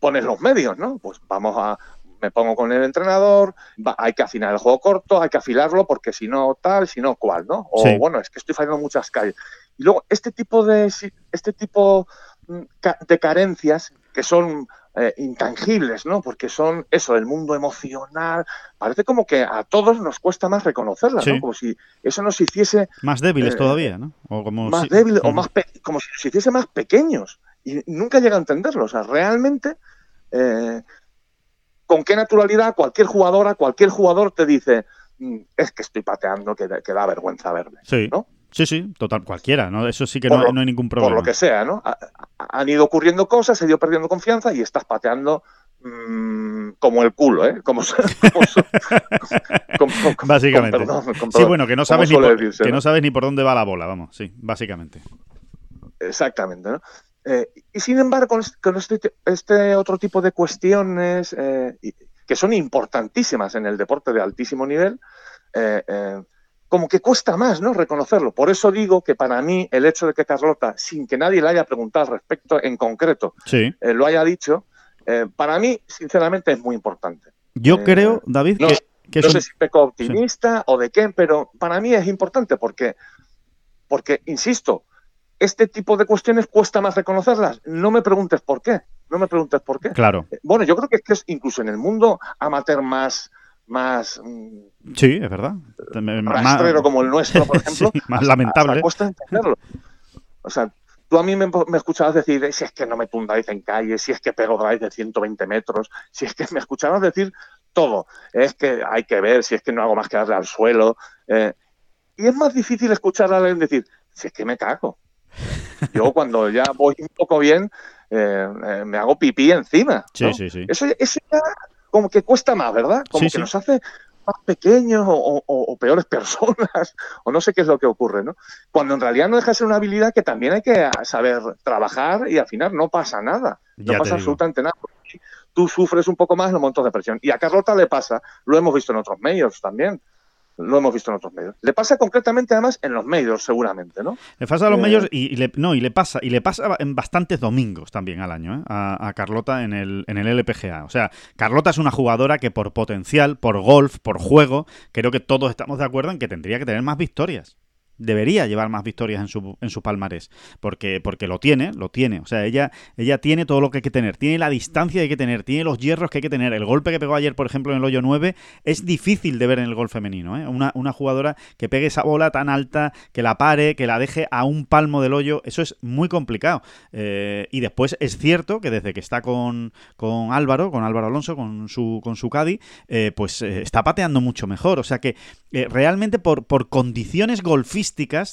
S3: pones los medios, ¿no? Pues vamos a, me pongo con el entrenador, hay que afinar el juego corto, hay que afilarlo porque si no tal, si no cual, ¿no? O bueno, es que estoy fallando muchas calles. Y luego este tipo de este tipo mm, de carencias que son eh, intangibles, ¿no? Porque son eso, el mundo emocional. Parece como que a todos nos cuesta más reconocerlas, ¿no? Como si eso nos hiciese
S1: más débiles eh, todavía, ¿no?
S3: O como más débiles o más como si nos hiciese más pequeños y nunca llega a entenderlo. O sea, realmente eh, con qué naturalidad cualquier jugadora, cualquier jugador te dice mm, es que estoy pateando que, da vergüenza verme,
S1: sí.
S3: ¿no?
S1: Sí, sí, total, cualquiera, ¿no? Eso sí que no, hay ningún problema.
S3: Por lo que sea, ¿no? han ido ocurriendo cosas, se ido perdiendo confianza y estás pateando mm, como el culo, ¿eh? Como,
S1: básicamente. sí, bueno, que no, sabes ni por, que ¿no? sabes ni por dónde va la bola, vamos, sí, básicamente.
S3: Exactamente, ¿no? Eh, y sin embargo, con este, este, otro tipo de cuestiones eh, que son importantísimas en el deporte de altísimo nivel, eh, como que cuesta más, ¿no? Reconocerlo. Por eso digo que para mí el hecho de que Carlota, sin que nadie le haya preguntado al respecto en concreto, lo haya dicho, para mí, sinceramente, es muy importante.
S1: Yo creo, David,
S3: no,
S1: que,
S3: no sé si peco optimista o de qué, pero para mí es importante porque, porque, insisto, este tipo de cuestiones cuesta más reconocerlas. No me preguntes por qué. No me preguntes por qué.
S1: Claro.
S3: Bueno, yo creo que es que es incluso en el mundo amateur más más
S1: mm, sí es verdad
S3: rastrero como el nuestro por <laughs> ejemplo
S1: más lamentable
S3: cuesta entenderlo o sea tú a mí me, escuchabas decir si es que no me tundáis en calle si es que pego drive de 120 metros si es que me escuchabas decir todo es que hay que ver si es que no hago más que darle al suelo eh, y es más difícil escuchar a alguien decir si es que me cago yo cuando ya voy un poco bien eh, me hago pipí encima. Sí, sí, sí. Eso, eso ya como que cuesta más, ¿verdad? Como que nos hace más pequeños o, peores <laughs> personas, o no sé qué es lo que ocurre, ¿no? Cuando en realidad no deja de ser una habilidad que también hay que saber trabajar y al final no pasa nada, no pasa absolutamente nada. Tú sufres un poco más en los momentos de presión. Y a Carlota le pasa, lo hemos visto en otros medios también lo hemos visto en otros medios. Le pasa concretamente además en los medios, seguramente, ¿no?
S1: Le pasa a los eh, medios y, le, no, y le pasa, y le pasa en bastantes domingos también al año, ¿eh? a, Carlota en el, en el LPGA. O sea, Carlota es una jugadora que por potencial, por golf, por juego, creo que todos estamos de acuerdo en que tendría que tener más victorias debería llevar más victorias en su, en su palmarés, porque, porque lo tiene, lo tiene. O sea, ella, ella tiene todo lo que hay que tener, tiene la distancia que hay que tener, tiene los hierros que hay que tener. El golpe que pegó ayer, por ejemplo, en el hoyo 9, es difícil de ver en el golf femenino. ¿eh? Una, una jugadora que pegue esa bola tan alta, que la pare, que la deje a un palmo del hoyo, eso es muy complicado. Eh, y después es cierto que desde que está con, con Álvaro, con Álvaro Alonso, con su, con su caddy, eh, pues está pateando mucho mejor. O sea que realmente por, por condiciones golfistas,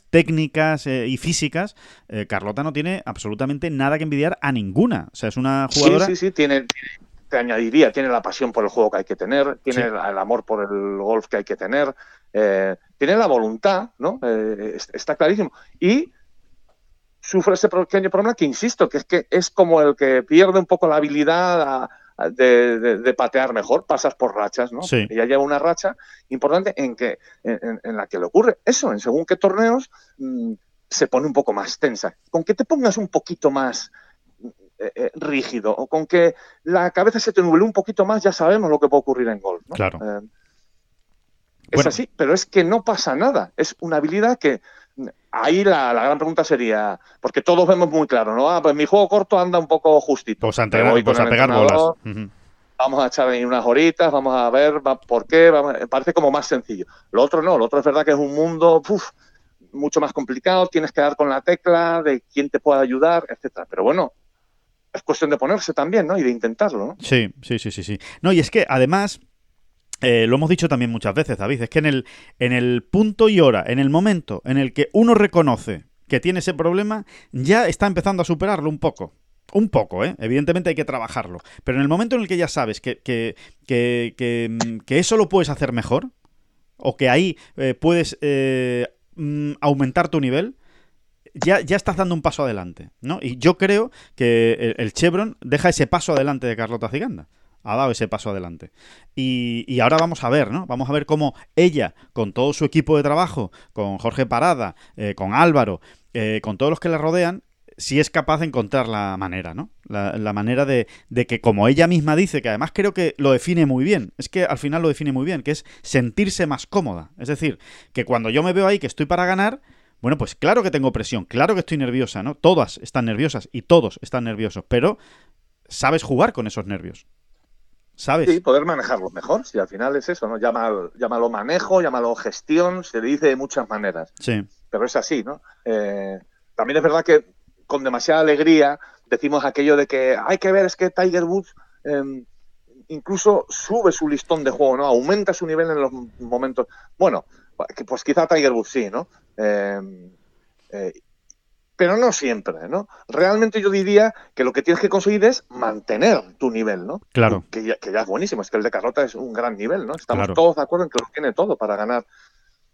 S1: técnicas eh, y físicas, eh, Carlota no tiene absolutamente nada que envidiar a ninguna. O sea, es una jugadora...
S3: Sí, sí, sí, tiene, te añadiría, tiene la pasión por el juego que hay que tener, tiene el, amor por el golf que hay que tener, eh, tiene la voluntad, ¿no? está clarísimo. Y sufre ese pequeño problema que, insisto, que es que es como el que pierde un poco la habilidad a, de, patear mejor, pasas por rachas, ¿no? Sí. Ella lleva una racha importante en, que, en, la que le ocurre eso, en según qué torneos mm, se pone un poco más tensa. Con que te pongas un poquito más eh, eh, rígido o con que la cabeza se te nuble un poquito más, ya sabemos lo que puede ocurrir en golf. ¿no?
S1: Claro.
S3: Eh, es así, pero es que no pasa nada. Es una habilidad que ahí la, gran pregunta sería, porque todos vemos muy claro, ¿no? Ah, pues mi juego corto anda un poco justito.
S1: Pues, ante, pues a pegar bolas.
S3: Vamos a echar ahí unas horitas, vamos a ver por qué, parece como más sencillo. Lo otro no, lo otro es verdad que es un mundo mucho más complicado, tienes que dar con la tecla de quién te puede ayudar, etcétera. Pero bueno, es cuestión de ponerse también, ¿no? Y de intentarlo, ¿no?
S1: Sí, sí, sí, sí, sí. No, y es que además eh, lo hemos dicho también muchas veces, David, es que en el, en el punto y hora, en el momento en el que uno reconoce que tiene ese problema, ya está empezando a superarlo un poco. Un poco, ¿eh? Evidentemente hay que trabajarlo. Pero en el momento en el que ya sabes que, que, que, mm, eso lo puedes hacer mejor, o que ahí eh, puedes eh, mm, aumentar tu nivel, ya, ya, estás dando un paso adelante, ¿no? Y yo creo que el, el Chevron deja ese paso adelante de Carlota Ciganda ha dado ese paso adelante. Y, ahora vamos a ver, ¿no? Vamos a ver cómo ella, con todo su equipo de trabajo, con Jorge Parada, eh, con Álvaro, eh, con todos los que la rodean, si es capaz de encontrar la manera, ¿no? La, manera de, de, que, como ella misma dice, que además creo que lo define muy bien, es que al final lo define muy bien, que es sentirse más cómoda. Es decir, que cuando yo me veo ahí que estoy para ganar, bueno, pues claro que tengo presión, claro que estoy nerviosa, ¿no? Todas están nerviosas y todos están nerviosos, pero sabes jugar con esos nervios. ¿Sabes?
S3: Sí, poder manejarlo mejor, si al final es eso, ¿no? llámalo manejo, llámalo gestión, se le dice de muchas maneras.
S1: Sí.
S3: Pero es así, ¿no? Eh, también es verdad que con demasiada alegría decimos aquello de que hay que ver, es que Tiger Woods em, incluso sube su listón de juego, ¿no? Aumenta su nivel en los momentos. Bueno, pues quizá Tiger Woods sí, ¿no? Em, eh, pero no siempre, ¿no? Realmente yo diría que lo que tienes que conseguir es mantener tu nivel, ¿no?
S1: Claro.
S3: Que ya, es buenísimo, es que el de Carlota es un gran nivel, ¿no? Estamos todos de acuerdo en que lo tiene todo para ganar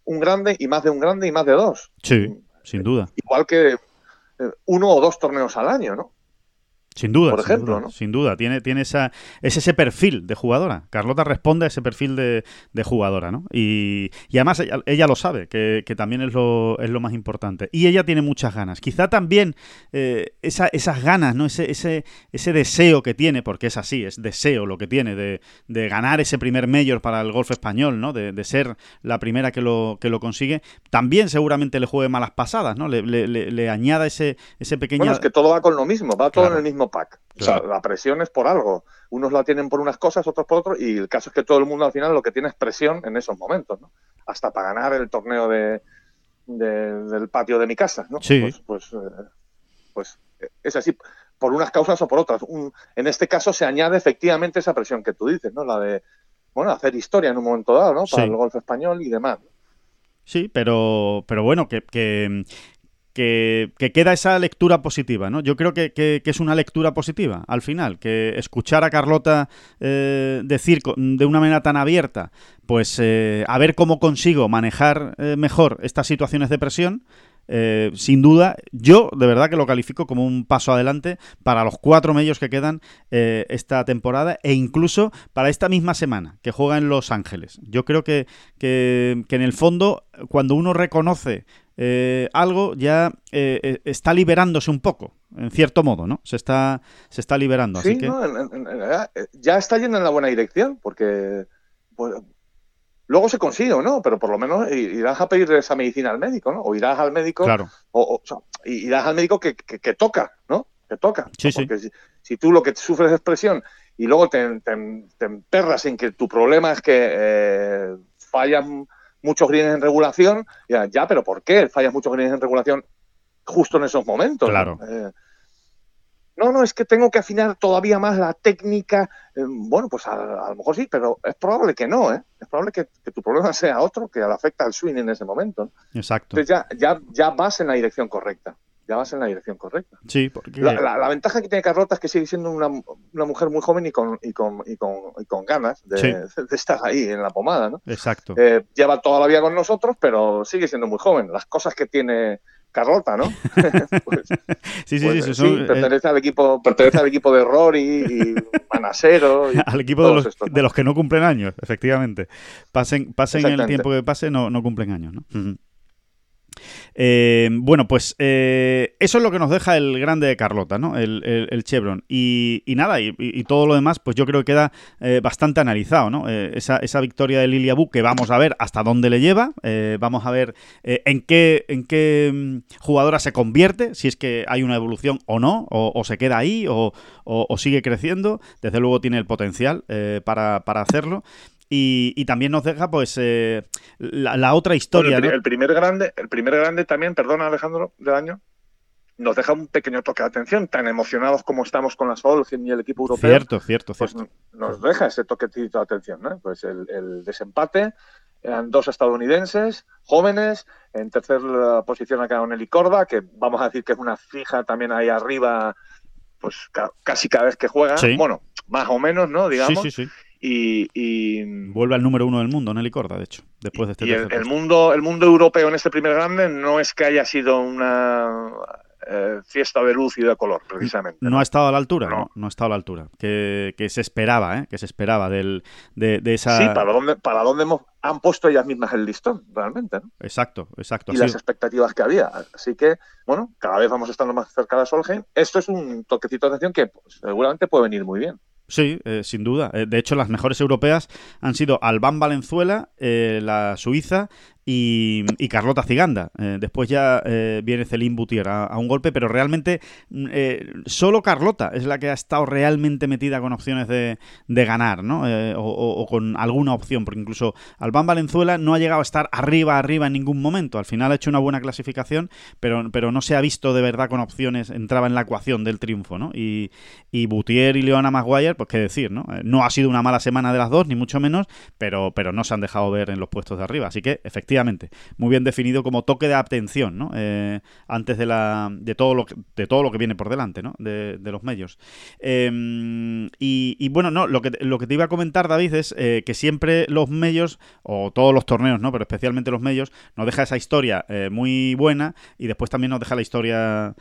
S3: un grande y más de un grande y más de dos.
S1: Sí, sin duda.
S3: Igual que eh, uno o dos torneos al año, ¿no?
S1: Sin duda, por ejemplo, sin duda, ¿no? sin duda. Tiene, tiene esa, es ese perfil de jugadora. Carlota responde a ese perfil de, jugadora, ¿no? Y, además ella, lo sabe, que, también es lo, es lo más importante. Y ella tiene muchas ganas. Quizá también eh, esas ganas, ¿no? Ese, ese, ese deseo que tiene, porque es así, es deseo lo que tiene de, ganar ese primer mayor para el golf español, ¿no? De, ser la primera que lo, que lo consigue. También seguramente le juegue malas pasadas, ¿no? Le, le, añada ese, ese pequeño...
S3: Bueno, es que todo va con lo mismo, va todo en el mismo pack. O sea, la presión es por algo. Unos la tienen por unas cosas, otros por otros, y el caso es que todo el mundo al final lo que tiene es presión en esos momentos, ¿no? Hasta para ganar el torneo de, del patio de mi casa, ¿no? Pues, pues, eh, pues, es así, por unas causas o por otras. en este caso se añade efectivamente esa presión que tú dices, ¿no? La de, bueno, hacer historia en un momento dado, ¿no? Para el golf español y demás.
S1: Sí, pero, pero bueno, que, que, queda esa lectura positiva, ¿no? Yo creo que, es una lectura positiva al final, que escuchar a Carlota eh, decir de una manera tan abierta, pues eh, a ver cómo consigo manejar eh, mejor estas situaciones de presión, eh, sin duda, yo de verdad que lo califico como un paso adelante para los cuatro medios que quedan eh, esta temporada e incluso para esta misma semana que juega en Los Ángeles. Yo creo que, que, en el fondo, cuando uno reconoce eh, algo, ya está liberándose un poco, en cierto modo, ¿no? Se está, se está liberando. así que...
S3: ya está yendo en la buena dirección, porque pues, Luego se consigue, ¿no? Pero por lo menos irás a pedir esa medicina al médico, ¿no? O irás al médico.
S1: Claro.
S3: O, irás al médico que, que, toca, ¿no? Que toca.
S1: Sí,
S3: Porque si, tú lo que sufres es presión y luego te, te, emperras en que tu problema es que eh, fallan muchos grines en regulación, ya, ya, pero ¿por qué fallas muchos grines en regulación justo en esos momentos?
S1: Claro.
S3: Eh, no, no, es que tengo que afinar todavía más la técnica. Eh, bueno, pues a, lo mejor sí, pero es probable que no, ¿eh? Es probable que, tu problema sea otro que le afecta al swing en ese momento.
S1: Exacto.
S3: Entonces ya, ya, ya vas en la dirección correcta. Ya vas en la dirección correcta.
S1: Sí, porque...
S3: La, ventaja que tiene Carlota es que sigue siendo una, mujer muy joven y con, y con, y con, y con ganas <laughs> de, estar ahí en la pomada, ¿no?
S1: Exacto.
S3: Eh, lleva toda la vida con nosotros, pero sigue siendo muy joven. Las cosas que tiene Carlota, ¿no? <laughs>
S1: Pues, sí, sí,
S3: pues, sí, eh, pertenece al equipo, pertenece al equipo de Rory y <laughs> Manasero.
S1: al equipo de los, de los, que no cumplen años, efectivamente. Pasen, pasen el tiempo que pase, no, no cumplen años, ¿no? Eh, bueno, pues eh, eso es lo que nos deja el grande de Carlota, ¿no? El, Chevron. Y, nada, y, todo lo demás, pues yo creo que queda eh, bastante analizado, ¿no? Esa, victoria de Lilia Bu que vamos a ver hasta dónde le lleva, vamos a ver en qué, en qué mm, jugadora se convierte, si es que hay una evolución o no, o, se queda ahí, o, sigue creciendo. Desde luego tiene el potencial para, para hacerlo. Y, también nos deja pues eh, la, otra historia.
S3: el, primer grande, el primer grande también, perdona Alejandro, del año, nos deja un pequeño toque de atención, tan emocionados como estamos con la Solgen y el equipo europeo.
S1: Cierto, cierto,
S3: pues
S1: cierto.
S3: Nos deja ese toquecito de atención, ¿no? Pues el, desempate, eran dos estadounidenses, jóvenes, en tercera posición ha quedado Nelly Corda, que vamos a decir que es una fija también ahí arriba, pues casi cada vez que juega, bueno, más o menos, ¿no? Digamos.
S1: Sí, sí, sí.
S3: Y,
S1: vuelve al número uno del mundo, Nelly Corda, de hecho, después de este
S3: y el, mundo el mundo europeo en este primer grande no es que haya sido una eh, fiesta de luz y de color, precisamente.
S1: No, ha estado a la altura, no, no, ha estado a la altura. Que, se esperaba, ¿eh? que se esperaba del, de, esa.
S3: Sí, para dónde, para dónde hemos, han puesto ellas mismas el listón, realmente.
S1: Exacto, exacto.
S3: Y las expectativas que había. Así que, bueno, cada vez vamos estando más cerca de Solheim. Esto es un toquecito de atención que pues, seguramente puede venir muy bien.
S1: Sí, eh, sin duda. Eh, de hecho, las mejores europeas han sido Albán Valenzuela, eh, la Suiza y, Carlota Ciganda. Eh, después ya eh, viene Celine Boutier a, un golpe, pero realmente mm, eh, solo Carlota es la que ha estado realmente metida con opciones de, ganar, ¿no? O, con alguna opción, porque incluso Albán Valenzuela no ha llegado a estar arriba, arriba en ningún momento. Al final ha hecho una buena clasificación, pero, pero no se ha visto de verdad con opciones, entraba en la ecuación del triunfo, ¿no? Y, y Boutier y Leona Maguire, pues qué decir, ¿no? No ha sido una mala semana de las dos, ni mucho menos, pero, pero no se han dejado ver en los puestos de arriba. Así que, efectivamente, muy bien definido como toque de atención. Eh, antes de, la, de, todo lo que, de todo lo que viene por delante. De, los medios. Em, y, bueno, no, lo que, lo que te iba a comentar, David, es eh, que siempre los medios, o todos los torneos, ¿no? Pero especialmente los medios, nos deja esa historia eh, muy buena y después también nos deja la historia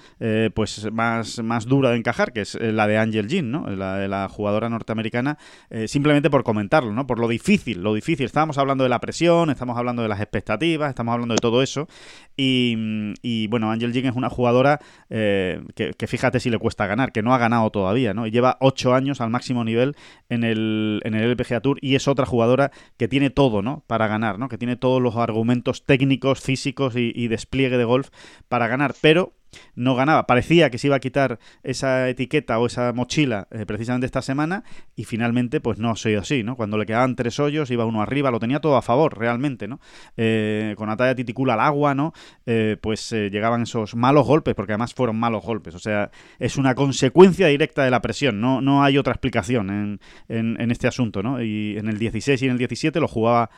S1: pues más, dura de encajar, que es la de Angel Jean, ¿no? La la jugadora norteamericana, simplemente por comentarlo, ¿no? Por lo difícil, lo difícil. Estábamos hablando de la presión, estamos hablando de las expectativas estamos hablando de todo eso. Y, bueno, Angel Jin es una jugadora eh, que, fíjate si le cuesta ganar, que no ha ganado todavía, ¿no? Y lleva ocho años al máximo nivel en el, en el LPGA Tour y es otra jugadora que tiene todo, ¿no? Para ganar, ¿no? Que tiene todos los argumentos técnicos, físicos y despliegue de golf para ganar, pero no ganaba. Parecía que se iba a quitar esa etiqueta o esa mochila eh, precisamente esta semana y finalmente pues no ha sido así, ¿no? Cuando le quedaban tres hoyos, iba uno arriba, lo tenía todo a favor realmente, ¿no? Eh, con Natalia Titicula al agua, ¿no? Eh, pues llegaban esos malos golpes, porque además fueron malos golpes, o sea, es una consecuencia directa de la presión, no, no hay otra explicación en, en, en este asunto, ¿no? Y en el 16 y en el 17 lo jugaba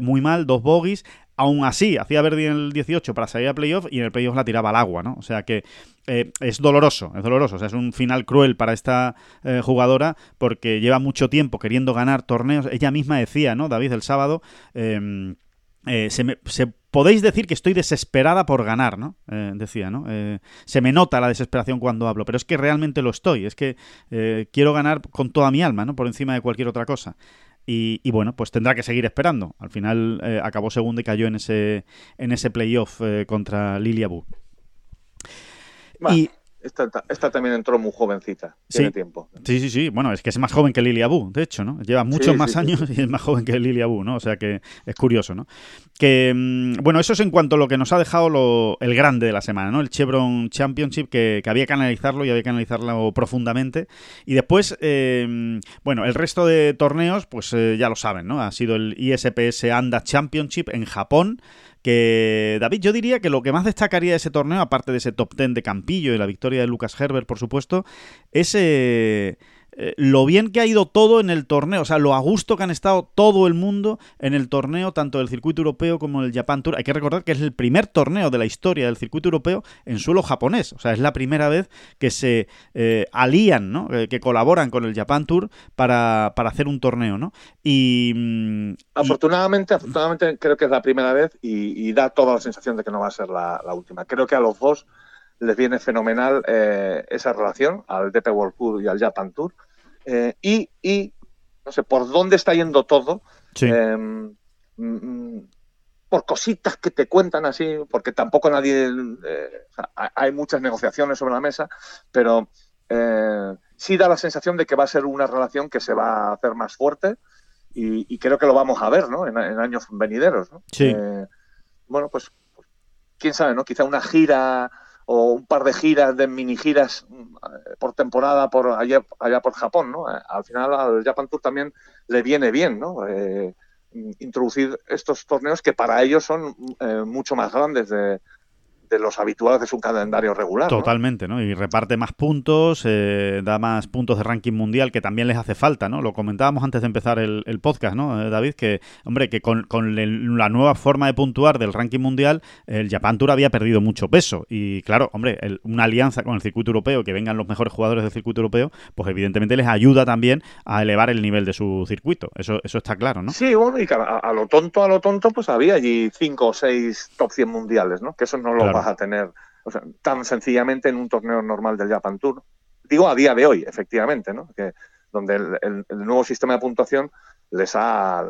S1: muy mal, dos bogies, aún así, hacía Verdi en el 18 para salir a playoff y en el playoff la tiraba al agua, ¿no? O sea que eh, es doloroso, es doloroso. O sea, es un final cruel para esta eh, jugadora porque lleva mucho tiempo queriendo ganar torneos. Ella misma decía, ¿no? David, el sábado. Em, eh, se, me, podéis decir que estoy desesperada por ganar, ¿no? decía, ¿no? se me nota la desesperación cuando hablo, pero es que realmente lo estoy, es que quiero ganar con toda mi alma, ¿no? Por encima de cualquier otra cosa. Y, bueno, pues tendrá que seguir esperando. Al final acabó segundo y cayó en ese, en ese playoff contra Lilia Bu.
S3: Y esta, también entró muy jovencita, tiene tiempo.
S1: Sí, sí, sí. Bueno, es que es más joven que Lilia Abu, de hecho, ¿no? Lleva muchos más años y es más joven que Lilia Abu, ¿no? O sea que es curioso, ¿no? Que, mm, bueno, eso es en cuanto a lo que nos ha dejado el grande de la semana, ¿no? El Chevron Championship, que, había que analizarlo y había que analizarlo profundamente. Y después, em, bueno, el resto de torneos, pues eh, ya lo saben, ¿no? Ha sido el ISPS Anda Championship en Japón que David, yo diría que lo que más destacaría de ese torneo, aparte de ese top ten de Campillo y la victoria de Lucas Herbert, por supuesto, es eh, eh, lo bien que ha ido todo en el torneo, o sea, lo a gusto que han estado todo el mundo en el torneo, tanto del circuito europeo como del Japan Tour. Hay que recordar que es el primer torneo de la historia del circuito europeo en suelo japonés, o sea, es la primera vez que se eh, alían, ¿no? Eh, que colaboran con el Japan Tour para, hacer un torneo, ¿no? Y,
S3: mm, afortunadamente, afortunadamente creo que es la primera vez y, da toda la sensación de que no va a ser la, última. Creo que a los dos les viene fenomenal esa relación, al DP World Tour y al Japan Tour. Eh, y, no sé, por dónde está yendo todo. Em, mm, por cositas que te cuentan así, porque tampoco nadie. Eh, hay muchas negociaciones sobre la mesa, pero eh, sí da la sensación de que va a ser una relación que se va a hacer más fuerte y, creo que lo vamos a ver ¿no? en, años venideros. ¿no? bueno, pues, pues, quién sabe, ¿no? Quizá una gira o un par de giras, de mini giras mm, por temporada por allá, allá por Japón, ¿no? Eh, al final al Japan Tour también le viene bien, ¿no? Eh, introducir estos torneos que para ellos son eh, mucho más grandes de, de los habituales de su calendario regular.
S1: Totalmente, ¿no? Y reparte más puntos, eh, da más puntos de ranking mundial que también les hace falta, ¿no? Lo comentábamos antes de empezar el, podcast, ¿no, eh, David? Que, hombre, que con, la nueva forma de puntuar del ranking mundial, el Japan Tour había perdido mucho peso. Y claro, hombre, una alianza con el circuito europeo, que vengan los mejores jugadores del circuito europeo, pues evidentemente les ayuda también a elevar el nivel de su circuito. Eso, eso está claro, ¿no?
S3: Sí, bueno, y a, a lo tonto, a lo tonto, pues había allí cinco o seis top 100 mundiales, ¿no? Que eso no lo a tener tan sencillamente en un torneo normal del Japan Tour. Digo a día de hoy, efectivamente, ¿no? que, donde el, nuevo sistema de puntuación les ha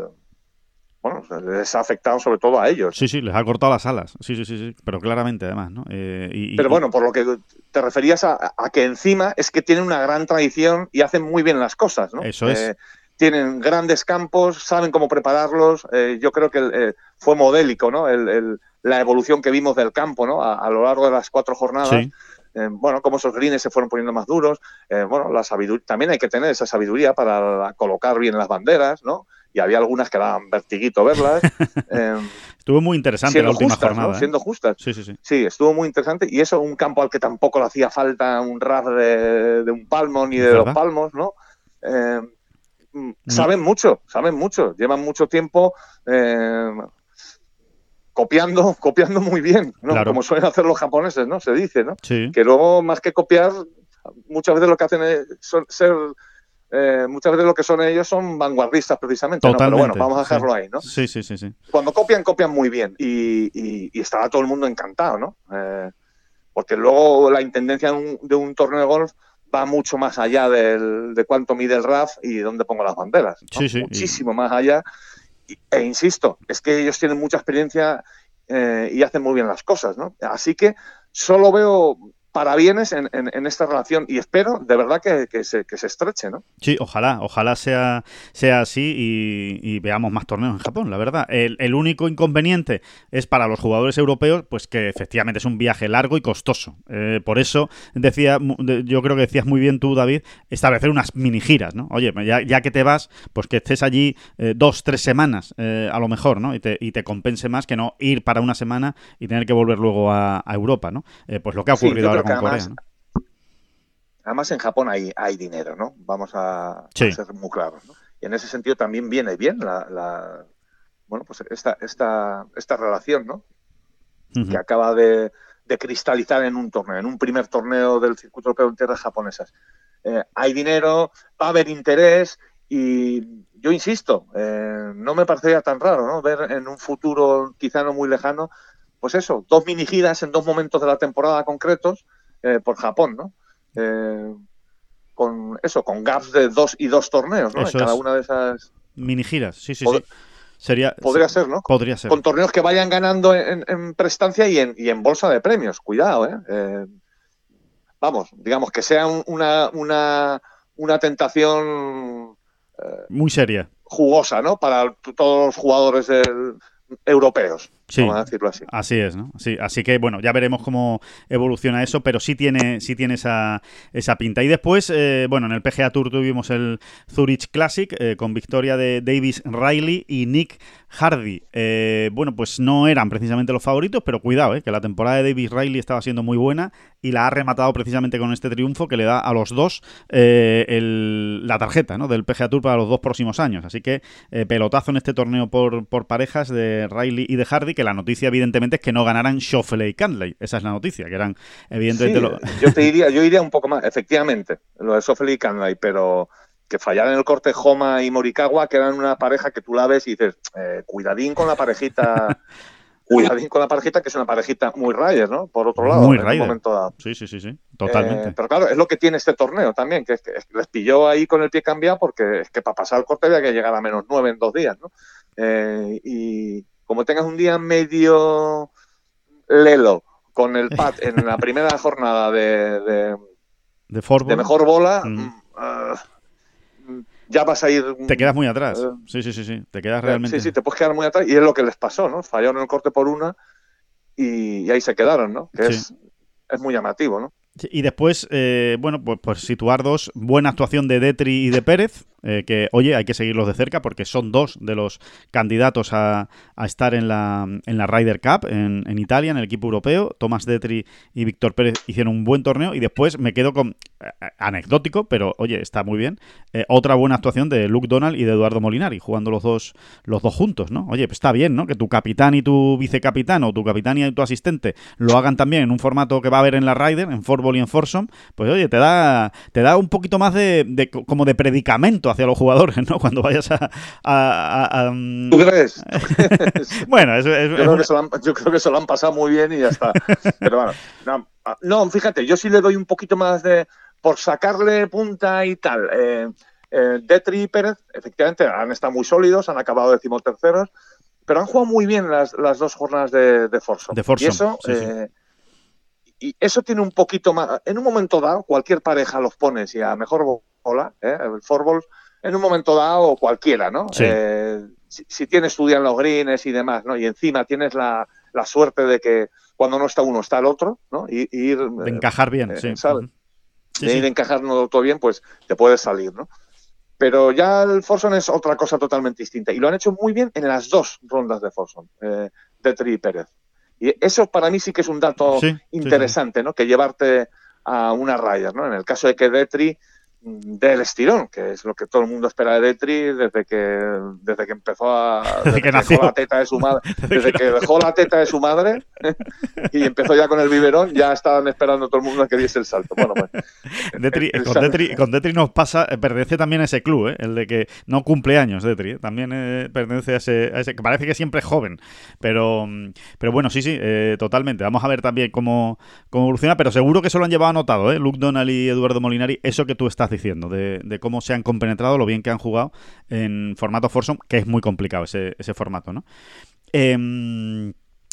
S3: bueno, les ha afectado sobre todo a ellos.
S1: Sí, sí, les ha cortado las alas. Sí, sí, sí, sí. pero claramente además, ¿no? Eh,
S3: pero bueno, por lo que te referías a, que encima es que tienen una gran tradición y hacen muy bien las cosas, ¿no?
S1: Eso es. Eh,
S3: tienen grandes campos, saben cómo prepararlos. Eh, yo creo que fue modélico, ¿no? el, la evolución que vimos del campo ¿no? a, lo largo de las cuatro jornadas. Eh, bueno, cómo esos greens se fueron poniendo más duros. Eh, bueno, la sabiduría, también hay que tener esa sabiduría para colocar bien las banderas, ¿no? Y había algunas que daban vertiguito verlas. <laughs>
S1: Eh, estuvo muy interesante la última jornada.
S3: Siendo justas.
S1: Sí, sí, sí.
S3: Sí, estuvo muy interesante. Y eso, un campo al que tampoco le hacía falta un ras de, un palmo ni de dos palmos, ¿no? Saben mucho, saben mucho. Llevan mucho tiempo copiando, <laughs> copiando muy bien, ¿no? Como suelen hacer los japoneses, ¿no? Se dice, ¿no? Que luego, más que copiar, muchas veces lo que hacen es ser eh, muchas veces lo que son ellos son vanguardistas precisamente. Pero bueno, vamos a dejarlo ahí, ¿no?
S1: Sí, sí, sí, sí.
S3: Cuando copian, copian muy bien y, y, estará todo el mundo encantado, ¿no? Eh, porque luego la intendencia de un, torneo de golf va mucho más allá del, de cuánto mide el RAF y dónde pongo las banderas.
S1: Sí, sí.
S3: Muchísimo más allá e insisto, es que ellos tienen mucha experiencia eh, y hacen muy bien las cosas, ¿no? Así que solo veo para bienes en, esta relación y espero de verdad que, se, estreche, ¿no?
S1: Sí, ojalá, ojalá sea, sea así y, veamos más torneos en Japón, la verdad. El, único inconveniente es para los jugadores europeos, pues que efectivamente es un viaje largo y costoso. Eh, por eso decía, yo creo que decías muy bien tú, David, establecer unas mini giras, ¿no? Oye, ya, que te vas, pues que estés allí eh, dos, tres semanas, eh, a lo mejor, ¿no? Y te, y te compense más que no ir para una semana y tener que volver luego a, Europa, ¿no? pues lo que ha ocurrido ahora
S3: además, en Japón hay, hay dinero, ¿no? Vamos a, ser muy claros. Y en ese sentido también viene bien la, bueno, pues esta, esta, esta relación, ¿no? Que acaba de, cristalizar en un torneo, en un primer torneo del circuito europeo en tierras japonesas. Eh, hay dinero, va a haber interés y yo insisto, eh, no me parecería tan raro, ¿no? Ver en un futuro quizá no muy lejano, pues eso, dos mini giras en dos momentos de la temporada concretos eh, por Japón, ¿no? con eso, con gaps de dos y dos torneos, ¿no? en cada una de esas
S1: mini giras, sí, sí, sí. Sería,
S3: podría ser, ¿no?
S1: Podría ser.
S3: Con torneos que vayan ganando en, prestancia y en, y en, bolsa de premios. Cuidado, ¿eh? eh vamos, digamos que sea una, una, una tentación.
S1: Eh, Muy seria.
S3: Jugosa, ¿no? Para todos los jugadores del, europeos. Sí, vamos a decirlo así.
S1: Así es, ¿no? Sí, así que bueno, ya veremos cómo evoluciona eso, pero sí tiene, sí tiene esa, esa pinta. Y después, eh, bueno, en el PGA Tour tuvimos el Zurich Classic eh, con victoria de Davis Riley y Nick Hardy. Eh, bueno, pues no eran precisamente los favoritos, pero cuidado, que la temporada de Davis Riley estaba siendo muy buena y la ha rematado precisamente con este triunfo que le da a los dos la tarjeta ¿no? del PGA Tour para los dos próximos años. Así que pelotazo en este torneo por, por parejas de Riley y de Hardy que la noticia evidentemente es que no ganaran Schoffele y Candley. Esa es la noticia, que eran evidentemente...
S3: yo te diría, yo iría un poco más, efectivamente, lo de Schoffele y Candley, pero que fallaran el corte Joma y Morikawa, que eran una pareja que tú la ves y dices, eh, cuidadín con la parejita... <laughs> cuidadín con la parejita, que es una parejita muy Ryder, ¿no? Por otro lado,
S1: muy en un momento dado. Sí, sí, sí, sí, totalmente.
S3: Eh, pero claro, es lo que tiene este torneo también, que, es que les pilló ahí con el pie cambiado porque es que para pasar el corte había que llegar a menos nueve en dos días, ¿no? Eh, y, como tengas un día medio lelo con el pad en la <laughs> primera jornada de, de,
S1: de,
S3: mejor bola, mm. Mm, ah, ya vas a ir.
S1: Te quedas muy atrás. Eh, sí, sí, sí, sí. Te quedas realmente.
S3: Sí, sí, te puedes quedar muy atrás. Y es lo que les pasó, ¿no? Fallaron el corte por una y, ahí se quedaron, ¿no? Que es, es muy llamativo, ¿no?
S1: Y después, eh, bueno, pues, pues situar dos, buena actuación de Detri y de Pérez, eh, que, oye, hay que seguirlos de cerca porque son dos de los candidatos a, estar en la, en la Ryder Cup en, en, Italia, en el equipo europeo. Tomás Detri y Víctor Pérez hicieron un buen torneo y después me quedo con, eh, anecdótico, pero oye, está muy bien, eh, otra buena actuación de Luke Donald y de Eduardo Molinari, jugando los dos, los dos juntos, ¿no? Oye, pues está bien, ¿no? Que tu capitán y tu vicecapitán o tu capitán y tu asistente lo hagan también en un formato que va a haber en la Ryder, en Forball y en Forsom, pues oye, te da, te da un poquito más de, de como de predicamento hacia los jugadores, ¿no? <laughs> Cuando vayas a...
S3: Mm, ¿Tú crees? <laughs>
S1: bueno, yo,
S3: creo que se lo han, pasado muy bien y ya está. <laughs> Pero bueno, no, no, fíjate, yo sí le doy un poquito más de... Por sacarle punta y tal. Eh, eh, Detri y Pérez, efectivamente, han estado muy sólidos, han acabado decimoterceros, pero han jugado muy bien las, las dos jornadas de, de Forza.
S1: De
S3: y eso, eh, y eso tiene un poquito más. En un momento dado, cualquier pareja los pones y a mejor bola, ¿eh? el fútbol en un momento dado cualquiera, ¿no? Eh, si, tienes estudian los greens y demás, ¿no? Y encima tienes la, suerte de que cuando no está uno está el otro, ¿no? Y, ir...
S1: De encajar bien, sí.
S3: ¿sabes? de ir encajando todo bien, pues te puedes salir, ¿no? Pero ya el Forson es otra cosa totalmente distinta. Y lo han hecho muy bien en las dos rondas de Forson, eh, Detri y Pérez. Y eso para mí sí que es un dato interesante, ¿no? Que llevarte a una raya, ¿no? En el caso de que Detri del estirón, que es lo que todo el mundo espera de Detri desde que desde que empezó a <laughs> desde, que, dejó la teta de su madre, desde que dejó la teta de su madre y empezó ya con el biberón, ya estaban esperando todo el mundo a que diese el salto. Bueno, pues, <laughs>
S1: con, Detri, nos pasa, eh, pertenece también a ese club, ¿eh? el de que no cumple años Detri, ¿eh? también pertenece a ese, a ese, que parece que siempre es joven, pero pero bueno, sí, sí, totalmente. Vamos a ver también cómo, cómo evoluciona, pero seguro que eso lo han llevado anotado, ¿eh? Luke Donald y Eduardo Molinari, eso que tú estás diciendo, de, cómo se han compenetrado, lo bien que han jugado en formato Forsom, que es muy complicado ese, ese formato, ¿no? Em,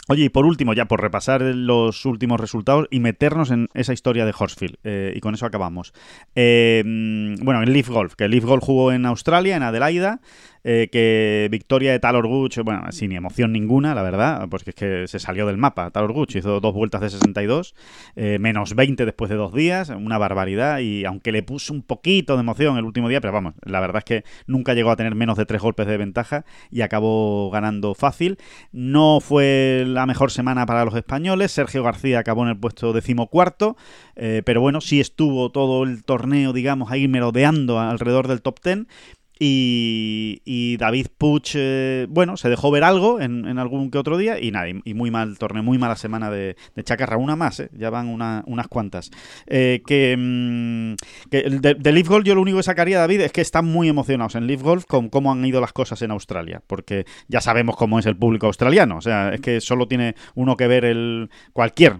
S1: Oye, y por último, ya por repasar los últimos resultados y meternos en esa historia de Horsfield, eh, y con eso acabamos. Em, bueno, en Leaf Golf, que Leaf Golf jugó en Australia, en Adelaida, eh, que victoria de Talor Guch, bueno, sin emoción ninguna, la verdad, pues que es que se salió del mapa. Talor Guch hizo dos vueltas de 62, eh, menos 20 después de dos días, una barbaridad, y aunque le puso un poquito de emoción el último día, pero vamos, la verdad es que nunca llegó a tener menos de tres golpes de ventaja y acabó ganando fácil. No fue la mejor semana para los españoles, Sergio García acabó en el puesto decimocuarto, eh, pero bueno, sí estuvo todo el torneo, digamos, ahí merodeando alrededor del top ten Y, David Puch, eh, bueno, se dejó ver algo en, algún que otro día y nada, y, muy mal torneo, muy mala semana de, Chacarra. Una más, eh, ya van unas cuantas. Eh, que, mm, de, Leaf Golf yo lo único que sacaría, David, es que están muy emocionados en Leaf Golf con cómo han ido las cosas en Australia, porque ya sabemos cómo es el público australiano. O sea, es que solo tiene uno que ver el cualquier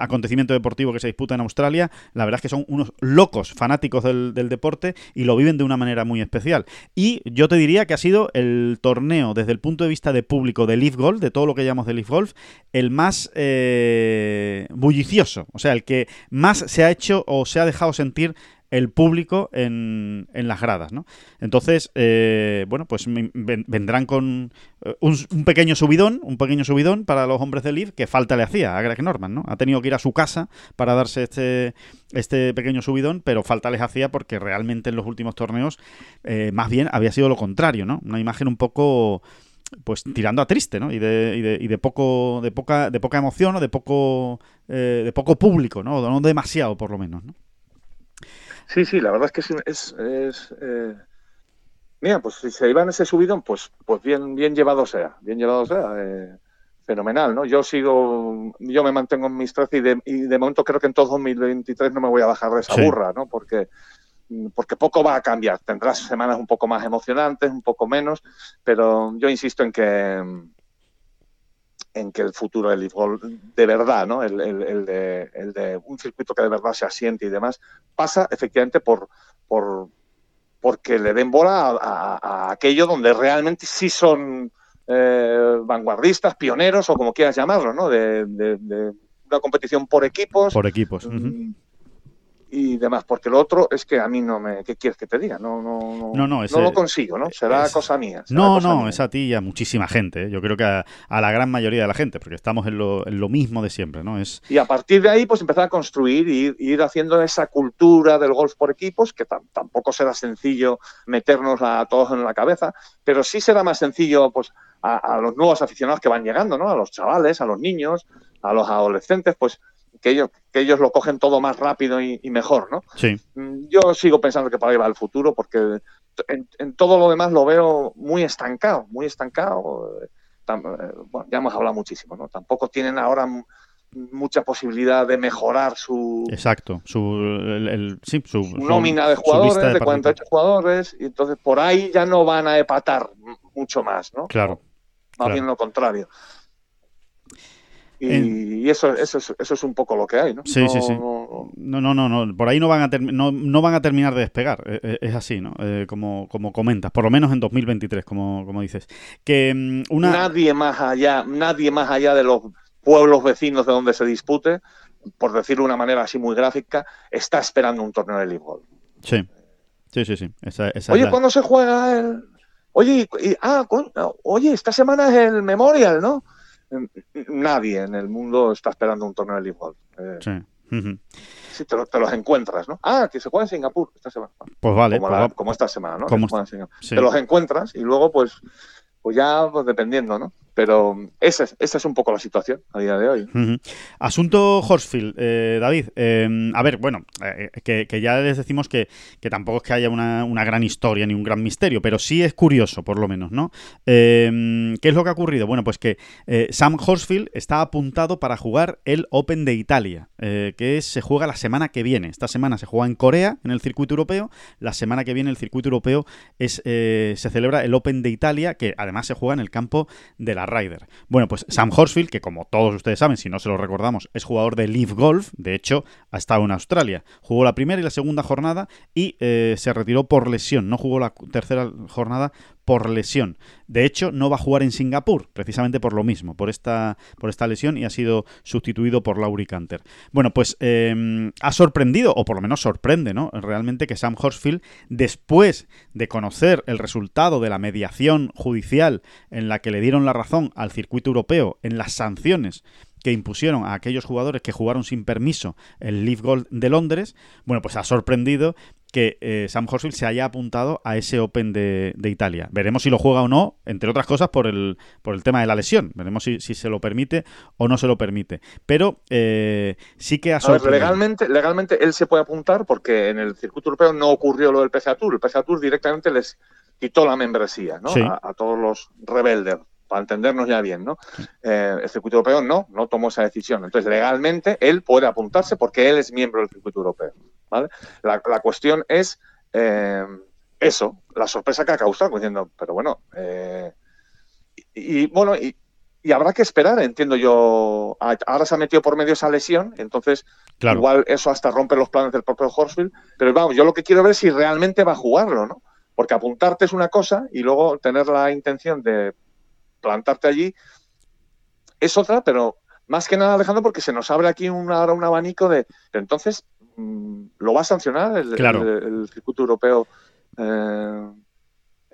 S1: acontecimiento deportivo que se disputa en Australia. La verdad es que son unos locos fanáticos del, del deporte y lo viven de una manera muy especial. Y yo te diría que ha sido el torneo, desde el punto de vista de público de Leaf Golf, de todo lo que llamamos de Leaf Golf, el más eh, bullicioso. O sea, el que más se ha hecho o se ha dejado sentir el público en, en las gradas, ¿no? Entonces, eh, bueno, pues vendrán con eh, un, pequeño subidón, un pequeño subidón para los hombres de Leaf que falta le hacía a Greg Norman, ¿no? Ha tenido que ir a su casa para darse este, este pequeño subidón, pero falta les hacía porque realmente en los últimos torneos eh, más bien había sido lo contrario, ¿no? Una imagen un poco pues tirando a triste, ¿no? Y de, y de, y de poco, de poca, de poca emoción o de poco, de poco público, ¿no? No demasiado, por lo menos, ¿no?
S3: Sí, sí, la verdad es que es... es, eh, Mira, pues si se iban ese subidón, pues, pues bien, bien llevado sea, bien llevado sea. Eh, fenomenal, ¿no? Yo sigo, yo me mantengo en mis 13 y de, y de momento creo que en todo 2023 no me voy a bajar de esa burra, ¿no? Porque, porque poco va a cambiar. Tendrás semanas un poco más emocionantes, un poco menos, pero yo insisto en que en que el futuro del Golf de verdad, ¿no? El, de, un circuito que de verdad se asiente y demás, pasa efectivamente por, por porque le den bola a, aquello donde realmente sí son eh, vanguardistas, pioneros o como quieras llamarlo, ¿no? De, una competición por equipos.
S1: Por equipos.
S3: Y demás, porque lo otro es que a mí no me, ¿qué quieres que te diga? No, no, no, no, lo consigo, ¿no? Será cosa mía.
S1: no, no, es a ti y a muchísima gente, ¿eh? yo creo que a, la gran mayoría de la gente, porque estamos en lo, en lo, mismo de siempre, ¿no? Es...
S3: Y a partir de ahí, pues empezar a construir y ir, haciendo esa cultura del golf por equipos, que tampoco será sencillo meternos a todos en la cabeza, pero sí será más sencillo, pues, a, a los nuevos aficionados que van llegando, ¿no? A los chavales, a los niños, a los adolescentes, pues que ellos, que ellos lo cogen todo más rápido y, mejor, ¿no?
S1: Sí.
S3: Mm, yo sigo pensando que para ahí va el futuro porque en, todo lo demás lo veo muy estancado, muy estancado. Eh, bueno, ya hemos hablado muchísimo, ¿no? Tampoco tienen ahora mucha posibilidad de mejorar su
S1: exacto su, su,
S3: nómina de jugadores de, 48 jugadores y entonces por ahí ya no van a epatar mucho más no
S1: claro
S3: más bien lo contrario y, eso, eso, es, eso es un poco lo que hay, ¿no?
S1: Sí, sí, sí. No, no, no, no, por ahí no van a, no, no, van a terminar de despegar, e, e, es, así, ¿no? Eh, como, como comentas, por lo menos en 2023, como, como dices. Que mm, una...
S3: Nadie más allá, nadie más allá de los pueblos vecinos de donde se dispute, por decirlo de una manera así muy gráfica, está esperando un torneo de League
S1: Sí, sí, sí, sí.
S3: Oye, ¿cuándo se juega el...? Oye, ah, oye, esta semana es el Memorial, ¿no? <laughs> nadie en el mundo está esperando un torneo de League eh, sí. Sí, te, los encuentras, ¿no? Ah, que se juega en Singapur esta semana.
S1: Pues vale.
S3: Como,
S1: pues
S3: esta semana, ¿no? Te los encuentras y luego, pues, pues ya pues dependiendo, ¿no? Pero esa es, esa es un poco la situación a día de hoy.
S1: Asunto Horsfield, eh, David. Eh, a ver, bueno, eh, que, ya les decimos que, tampoco es que haya una, gran historia ni un gran misterio, pero sí es curioso, por lo menos, ¿no? ¿Qué es lo que ha ocurrido? Bueno, pues que Sam Horsfield está apuntado para jugar el Open de Italia, que se juega la semana que viene. Esta semana se juega en Corea, en el circuito europeo. La semana que viene el circuito europeo es, se celebra el Open de Italia, que además se juega en el campo de la Ryder. Bueno, pues Sam Horsfield, que como todos ustedes saben, si no se lo recordamos, es jugador de Leaf Golf, de hecho, ha estado en Australia. Jugó la primera y la segunda jornada y eh, se retiró por lesión. No jugó la tercera jornada por lesión. De hecho, no va a jugar en Singapur, precisamente por lo mismo, por esta, por esta lesión, y ha sido sustituido por Laurie Canter. Bueno, pues em, ha sorprendido, o por lo menos sorprende, ¿no? Realmente que Sam Horsfield, después de conocer el resultado de la mediación judicial en la que le dieron la razón al circuito europeo en las sanciones que impusieron a aquellos jugadores que jugaron sin permiso el Leaf Gold de Londres, bueno, pues ha sorprendido que eh, Sam Horsfield se haya apuntado a ese Open de, Italia. Veremos si lo juega o no, entre otras cosas por el, por el tema de la lesión. Veremos si, se lo permite o no se lo permite. Pero eh, sí que ha
S3: legalmente, legalmente él se puede apuntar porque en el circuito europeo no ocurrió lo del PCA Tour. El PCA Tour directamente les quitó la membresía ¿no? a, todos los rebeldes para entendernos ya bien, ¿no? Eh, el circuito europeo no, no tomó esa decisión. Entonces, legalmente, él puede apuntarse porque él es miembro del circuito europeo, ¿vale? La, cuestión es eh, eso, la sorpresa que ha causado, diciendo, pero bueno, eh, y, bueno, y, habrá que esperar, entiendo yo. Ahora se ha metido por medio esa lesión, entonces igual eso hasta rompe los planes del propio Horsfield. Pero vamos, yo lo que quiero ver es si realmente va a jugarlo, ¿no? Porque apuntarte es una cosa y luego tener la intención de plantarte allí es otra, pero más que nada Alejandro porque se nos abre aquí un, ahora un abanico de, entonces lo va a sancionar el, circuito europeo. Eh,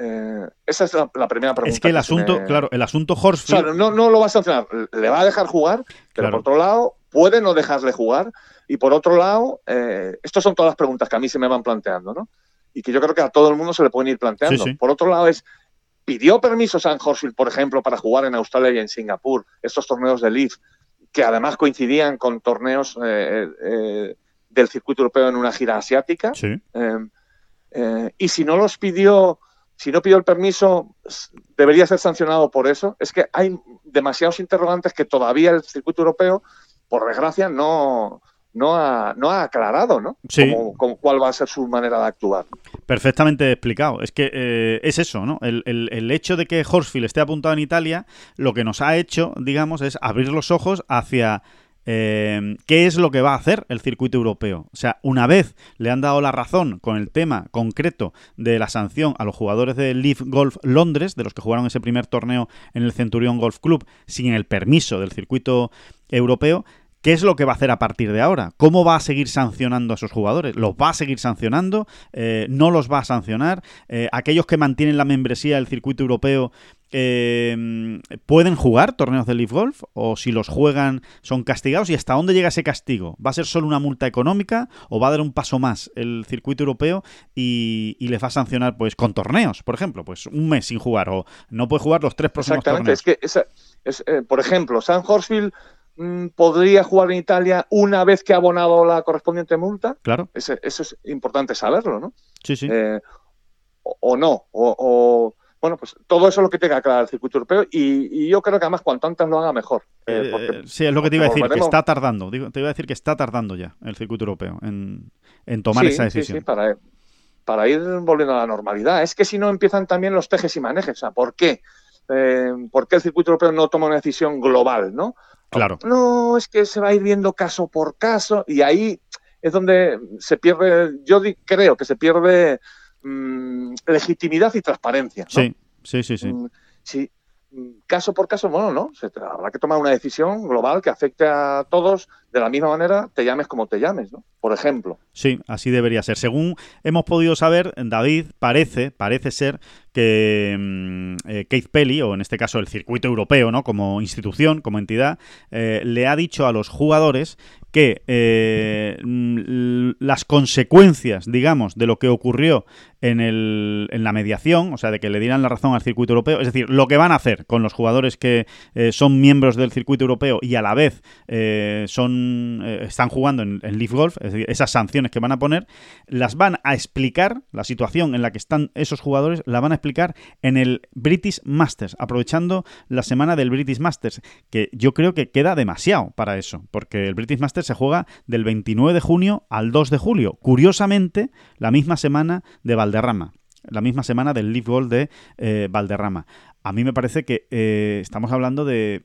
S3: eh, esa es la, primera pregunta.
S1: Es que el asunto, claro, el asunto Horsfield.
S3: no, no lo va a sancionar, le va a dejar jugar, pero por otro lado, puede no dejarle jugar. Y por otro lado, eh, estas son todas las preguntas que a mí se me van planteando, ¿no? Y que yo creo que a todo el mundo se le pueden ir planteando. Por otro lado, es pidió permiso San Horsfield, por ejemplo, para jugar en Australia y en Singapur, estos torneos de Leaf, que además coincidían con torneos eh, del circuito europeo en una gira asiática. Eh, y si no los pidió, si no pidió el permiso, debería ser sancionado por eso. Es que hay demasiados interrogantes que todavía el circuito europeo, por desgracia, no, no ha, no ha aclarado, ¿no?
S1: Sí.
S3: cuál va a ser su manera de actuar.
S1: Perfectamente explicado. Es que eh, es eso, ¿no? El, el, hecho de que Horsfield esté apuntado en Italia, lo que nos ha hecho, digamos, es abrir los ojos hacia eh, qué es lo que va a hacer el circuito europeo. O sea, una vez le han dado la razón con el tema concreto de la sanción a los jugadores de Leaf Golf Londres, de los que jugaron ese primer torneo en el Centurión Golf Club, sin el permiso del circuito europeo, ¿Qué es lo que va a hacer a partir de ahora? ¿Cómo va a seguir sancionando a esos jugadores? ¿Los va a seguir sancionando? Eh, ¿No los va a sancionar? Eh, ¿Aquellos que mantienen la membresía del circuito europeo eh, pueden jugar torneos de Leaf Golf? ¿O si los juegan son castigados? ¿Y hasta dónde llega ese castigo? ¿Va a ser solo una multa económica o va a dar un paso más el circuito europeo y, les va a sancionar pues con torneos, por ejemplo? Pues un mes sin jugar o no puede jugar los tres próximos
S3: Exactamente.
S1: torneos.
S3: Es que, por ejemplo, San Horsfield Mm, podría jugar en Italia una vez que ha abonado la correspondiente multa.
S1: Claro.
S3: eso es importante saberlo, ¿no?
S1: Sí, sí.
S3: Eh, o, no, o, bueno, pues todo eso es lo que tenga que aclarar el circuito europeo y, yo creo que además cuanto antes lo haga mejor.
S1: Eh, eh, sí, es lo que te iba a decir, que está tardando. te iba a decir que está tardando ya el circuito europeo en, tomar esa decisión.
S3: Sí, sí, para, para ir volviendo a la normalidad. Es que si no empiezan también los tejes y manejes. O sea, ¿por qué? ¿Por qué el circuito europeo no toma una decisión global, no?
S1: Claro.
S3: No, es que se va a ir viendo caso por caso y ahí es donde se pierde, yo creo que se pierde mm, legitimidad y transparencia.
S1: Sí, sí, sí, sí.
S3: Mm, sí. Caso por caso, bueno, no, se habrá que tomar una decisión global que afecte a todos de la misma manera, te llames como te llames, ¿no? Por ejemplo.
S1: Sí, así debería ser. Según hemos podido saber, David parece, parece ser que mm, eh, Keith Pelly, o en este caso el circuito europeo, ¿no? Como institución, como entidad, eh, le ha dicho a los jugadores que eh, las consecuencias, digamos, de lo que ocurrió en, el, en la mediación, o sea, de que le dieran la razón al circuito europeo, es decir, lo que van a hacer con los jugadores que son miembros del circuito europeo y a la vez son están jugando en, en, Leaf Golf, es decir, esas sanciones que van a poner, las van a explicar, la situación en la que están esos jugadores, la van a explicar en el British Masters, aprovechando la semana del British Masters, que yo creo que queda demasiado para eso, porque el British Masters se juega del 29 de junio al 2 de julio, curiosamente la misma semana de Valderrama la misma semana del Leaf Gold de eh, Valderrama. A mí me parece que eh, estamos hablando de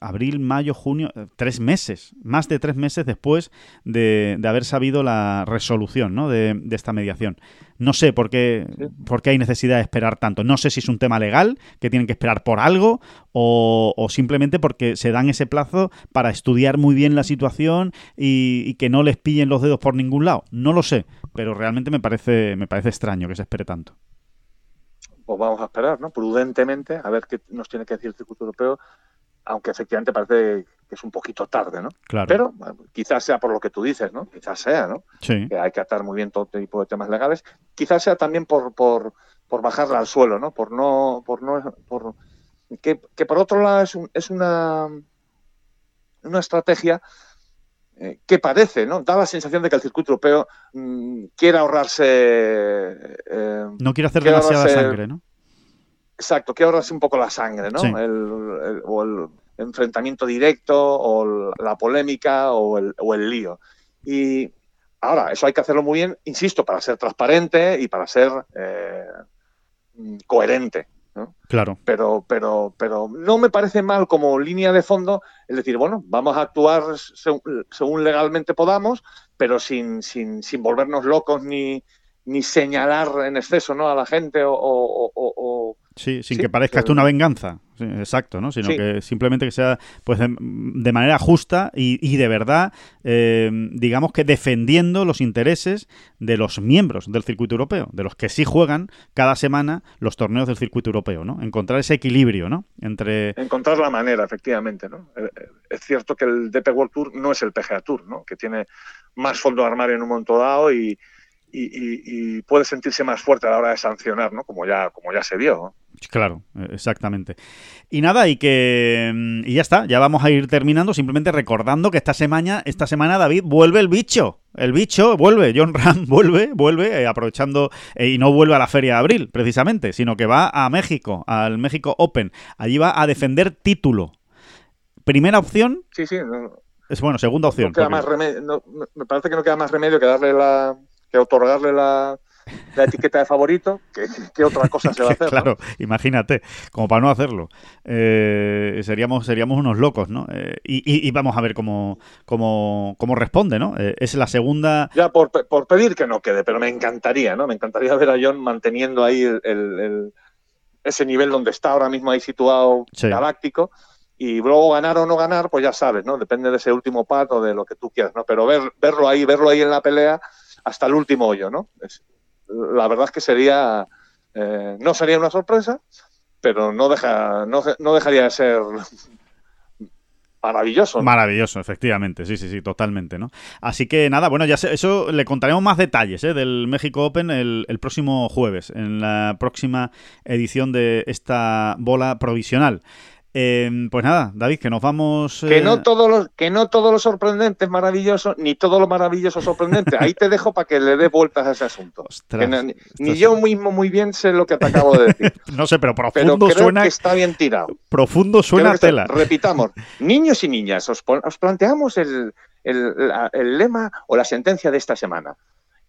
S1: abril, mayo, junio, eh, tres meses, más de tres meses después de, haber sabido la resolución ¿no? de, esta mediación. No sé por qué, por qué hay necesidad de esperar tanto. No sé si es un tema legal, que tienen que esperar por algo, o, simplemente porque se dan ese plazo para estudiar muy bien la situación y, y, que no les pillen los dedos por ningún lado. No lo sé, pero realmente me parece, me parece extraño que se espere tanto
S3: pues vamos a esperar, ¿no? Prudentemente, a ver qué nos tiene que decir el circuito europeo, aunque efectivamente parece es un poquito tarde, ¿no? Claro. Pero quizás sea por lo que tú dices, ¿no? Quizás sea, ¿no?
S1: Sí.
S3: Que hay que atar muy bien todo tipo de temas legales. Quizás sea también por, por, por bajarla al suelo, ¿no? Por no, por no, por que, que por otro lado es, es una una estrategia eh, que parece, ¿no? Da la sensación de que el circuito europeo mm, quiere ahorrarse.
S1: Eh, no quiere hacer demasiada sangre, ¿no?
S3: Exacto, quiere ahorrarse un poco la sangre, ¿no? o el enfrentamiento directo, o la polémica, o el, o el lío. Y ahora, eso hay que hacerlo muy bien, insisto, para ser transparente y para ser eh, coherente.
S1: Claro.
S3: Pero, pero, pero no me parece mal como línea de fondo el decir, bueno, vamos a actuar según, legalmente podamos, pero sin, sin, sin volvernos locos ni, ni señalar en exceso ¿no? a la gente o,
S1: Sí, sin que parezca esto una venganza, exacto, ¿no? Sino que simplemente que sea pues de, manera justa y, de verdad, eh, digamos que defendiendo los intereses de los miembros del circuito europeo, de los que sí juegan cada semana los torneos del circuito europeo, ¿no? Encontrar ese equilibrio, ¿no? Entre...
S3: Encontrar la manera, efectivamente, ¿no? Eh, eh, es cierto que el DP World Tour no es el PGA Tour, ¿no? Que tiene más fondo armario en un momento dado y, y, puede sentirse más fuerte a la hora de sancionar, ¿no? Como ya, como ya se vio.
S1: Claro, e, exactamente. Y nada, y que mm, y ya está, ya vamos a ir terminando, simplemente recordando que esta semana, esta semana David vuelve el bicho. El bicho vuelve, John Ram <laughs> vuelve, vuelve, eh, aprovechando, eh, y no vuelve a la feria de abril, precisamente, sino que va a México, al México Open. Allí va a defender título. Primera opción.
S3: Sí, sí.
S1: es bueno, segunda opción.
S3: me parece que no queda más remedio que darle la, que otorgarle la, etiqueta de favorito, ¿qué, otra cosa se va a hacer? <laughs>
S1: claro, imagínate, como para no hacerlo. Eh, seríamos, seríamos unos locos, ¿no? Eh, y, vamos a ver cómo, cómo, cómo responde, ¿no? Eh, es la segunda...
S3: Ya, por, por, pedir que no quede, pero me encantaría, ¿no? Me encantaría ver a John manteniendo ahí el, ese nivel donde está ahora mismo ahí situado galáctico y luego ganar o no ganar, pues ya sabes, ¿no? Depende de ese último pato, de lo que tú quieras, ¿no? Pero ver, verlo ahí, verlo ahí en la pelea hasta el último hoyo, ¿no? la verdad es que sería, eh, no sería una sorpresa, pero no, deja, no, dejaría de ser maravilloso.
S1: Maravilloso, efectivamente, sí, sí, sí, totalmente, ¿no? Así que nada, bueno, ya eso le contaremos más detalles ¿eh? del México Open el, el, próximo jueves, en la próxima edición de esta bola provisional. Em, pues nada, David, que nos vamos.
S3: Que, no eh, todo lo, que no todo lo sorprendente es maravilloso, ni todo lo maravilloso sorprendente. Ahí te dejo para que le dé vueltas a ese asunto. ni, yo mismo muy bien sé lo que te acabo de decir. <laughs>
S1: no sé, pero profundo suena.
S3: Que está bien tirado.
S1: Profundo suena tela.
S3: repitamos, <laughs> niños y niñas, os, planteamos el, el lema o la sentencia de esta semana.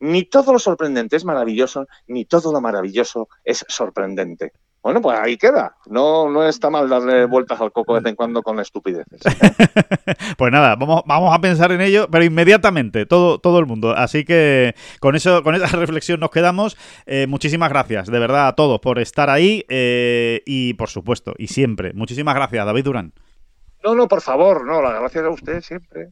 S3: Ni todo lo sorprendente es maravilloso, ni todo lo maravilloso es sorprendente. Bueno, pues ahí queda. No, no está mal darle vueltas al coco de vez en cuando con estupideces. <laughs>
S1: pues nada, vamos, vamos a pensar en ello, pero inmediatamente, todo, todo el mundo. Así que con eso, con esa <laughs> reflexión nos quedamos. Eh, muchísimas gracias, de verdad, a todos por estar ahí eh, y por supuesto, y siempre. Muchísimas gracias, David Durán.
S3: No, no, por favor, no, las gracias a usted siempre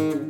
S2: Mm-hmm.